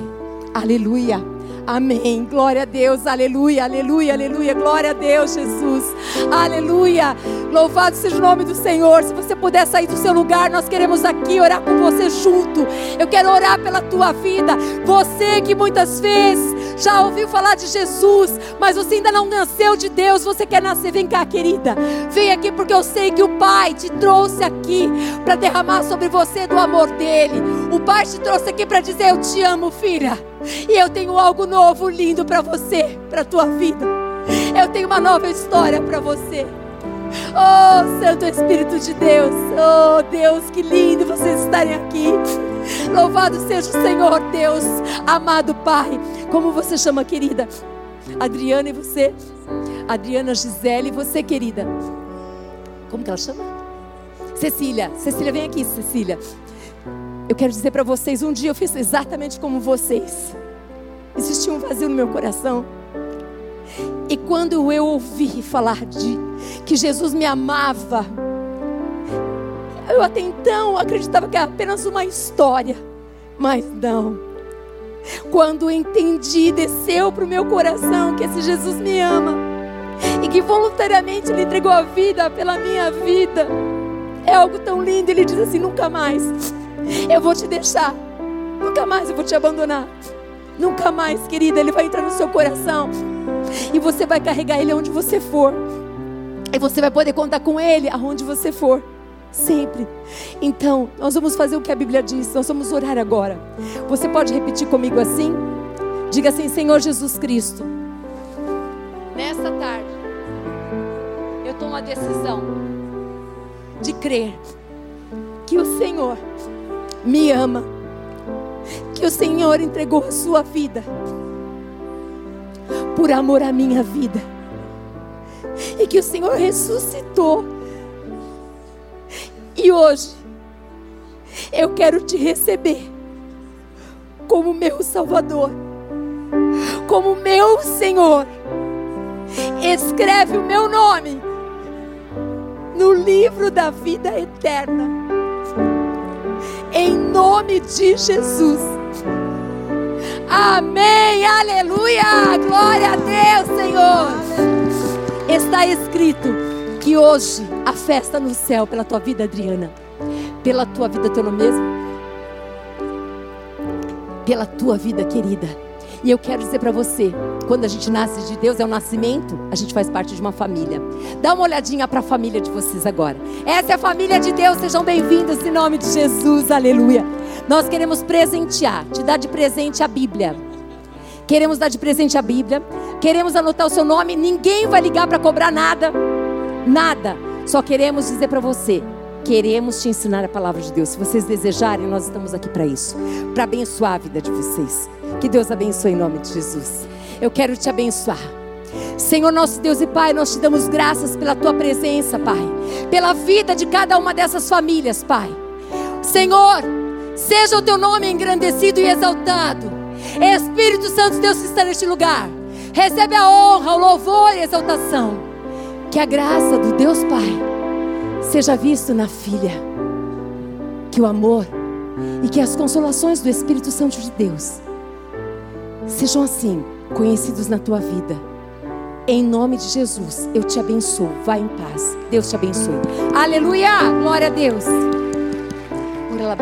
Aleluia. Amém. Glória a Deus. Aleluia, aleluia, aleluia. Glória a Deus, Jesus. Aleluia. Louvado seja o nome do Senhor. Se você puder sair do seu lugar, nós queremos aqui orar com você junto. Eu quero orar pela tua vida. Você que muitas vezes já ouviu falar de Jesus, mas você ainda não nasceu de Deus, você quer nascer, vem cá, querida. Vem aqui porque eu sei que o Pai te trouxe aqui para derramar sobre você do amor dele. O Pai te trouxe aqui para dizer: Eu te amo, filha. E eu tenho algo novo, lindo para você, para tua vida. Eu tenho uma nova história para você. Oh, Santo Espírito de Deus. Oh, Deus, que lindo vocês estarem aqui. Louvado seja o Senhor, Deus, amado Pai. Como você chama, querida? Adriana e você? Adriana Gisele e você, querida? Como que ela chama? Cecília. Cecília, vem aqui, Cecília. Eu quero dizer para vocês, um dia eu fiz exatamente como vocês. Existia um vazio no meu coração. E quando eu ouvi falar de que Jesus me amava, eu até então acreditava que era apenas uma história, mas não. Quando entendi, desceu para o meu coração que esse Jesus me ama e que voluntariamente ele entregou a vida pela minha vida. É algo tão lindo. Ele diz assim: nunca mais eu vou te deixar. Nunca mais eu vou te abandonar. Nunca mais, querida, Ele vai entrar no seu coração. E você vai carregar Ele aonde você for. E você vai poder contar com Ele aonde você for. Sempre. Então, nós vamos fazer o que a Bíblia diz. Nós vamos orar agora. Você pode repetir comigo assim? Diga assim: Senhor Jesus Cristo. Nessa tarde, eu tomo a decisão de crer que o Senhor me ama, que o Senhor entregou a sua vida por amor à minha vida, e que o Senhor ressuscitou, e hoje eu quero te receber como meu Salvador, como meu Senhor. Escreve o meu nome no livro da vida eterna em nome de Jesus. Amém, aleluia, glória a Deus, Senhor. Está escrito que hoje a festa no céu pela tua vida, Adriana, pela tua vida, teu nome mesmo, pela tua vida, querida. E eu quero dizer para você, quando a gente nasce de Deus, é o nascimento, a gente faz parte de uma família. Dá uma olhadinha para a família de vocês agora. Essa é a família de Deus, sejam bem-vindos em nome de Jesus, aleluia. Nós queremos presentear, te dar de presente a Bíblia. Queremos dar de presente a Bíblia. Queremos anotar o seu nome. Ninguém vai ligar para cobrar nada. Nada. Só queremos dizer para você: queremos te ensinar a palavra de Deus. Se vocês desejarem, nós estamos aqui para isso para abençoar a vida de vocês. Que Deus abençoe em nome de Jesus. Eu quero te abençoar. Senhor nosso Deus e Pai, nós te damos graças pela tua presença, Pai, pela vida de cada uma dessas famílias, Pai. Senhor, seja o teu nome engrandecido e exaltado. Espírito Santo, Deus que está neste lugar, recebe a honra, o louvor e a exaltação. Que a graça do Deus Pai seja visto na filha. Que o amor e que as consolações do Espírito Santo de Deus sejam assim conhecidos na tua vida. Em nome de Jesus, eu te abençoo. Vá em paz. Deus te abençoe. Aleluia! Glória a Deus. Ora lá,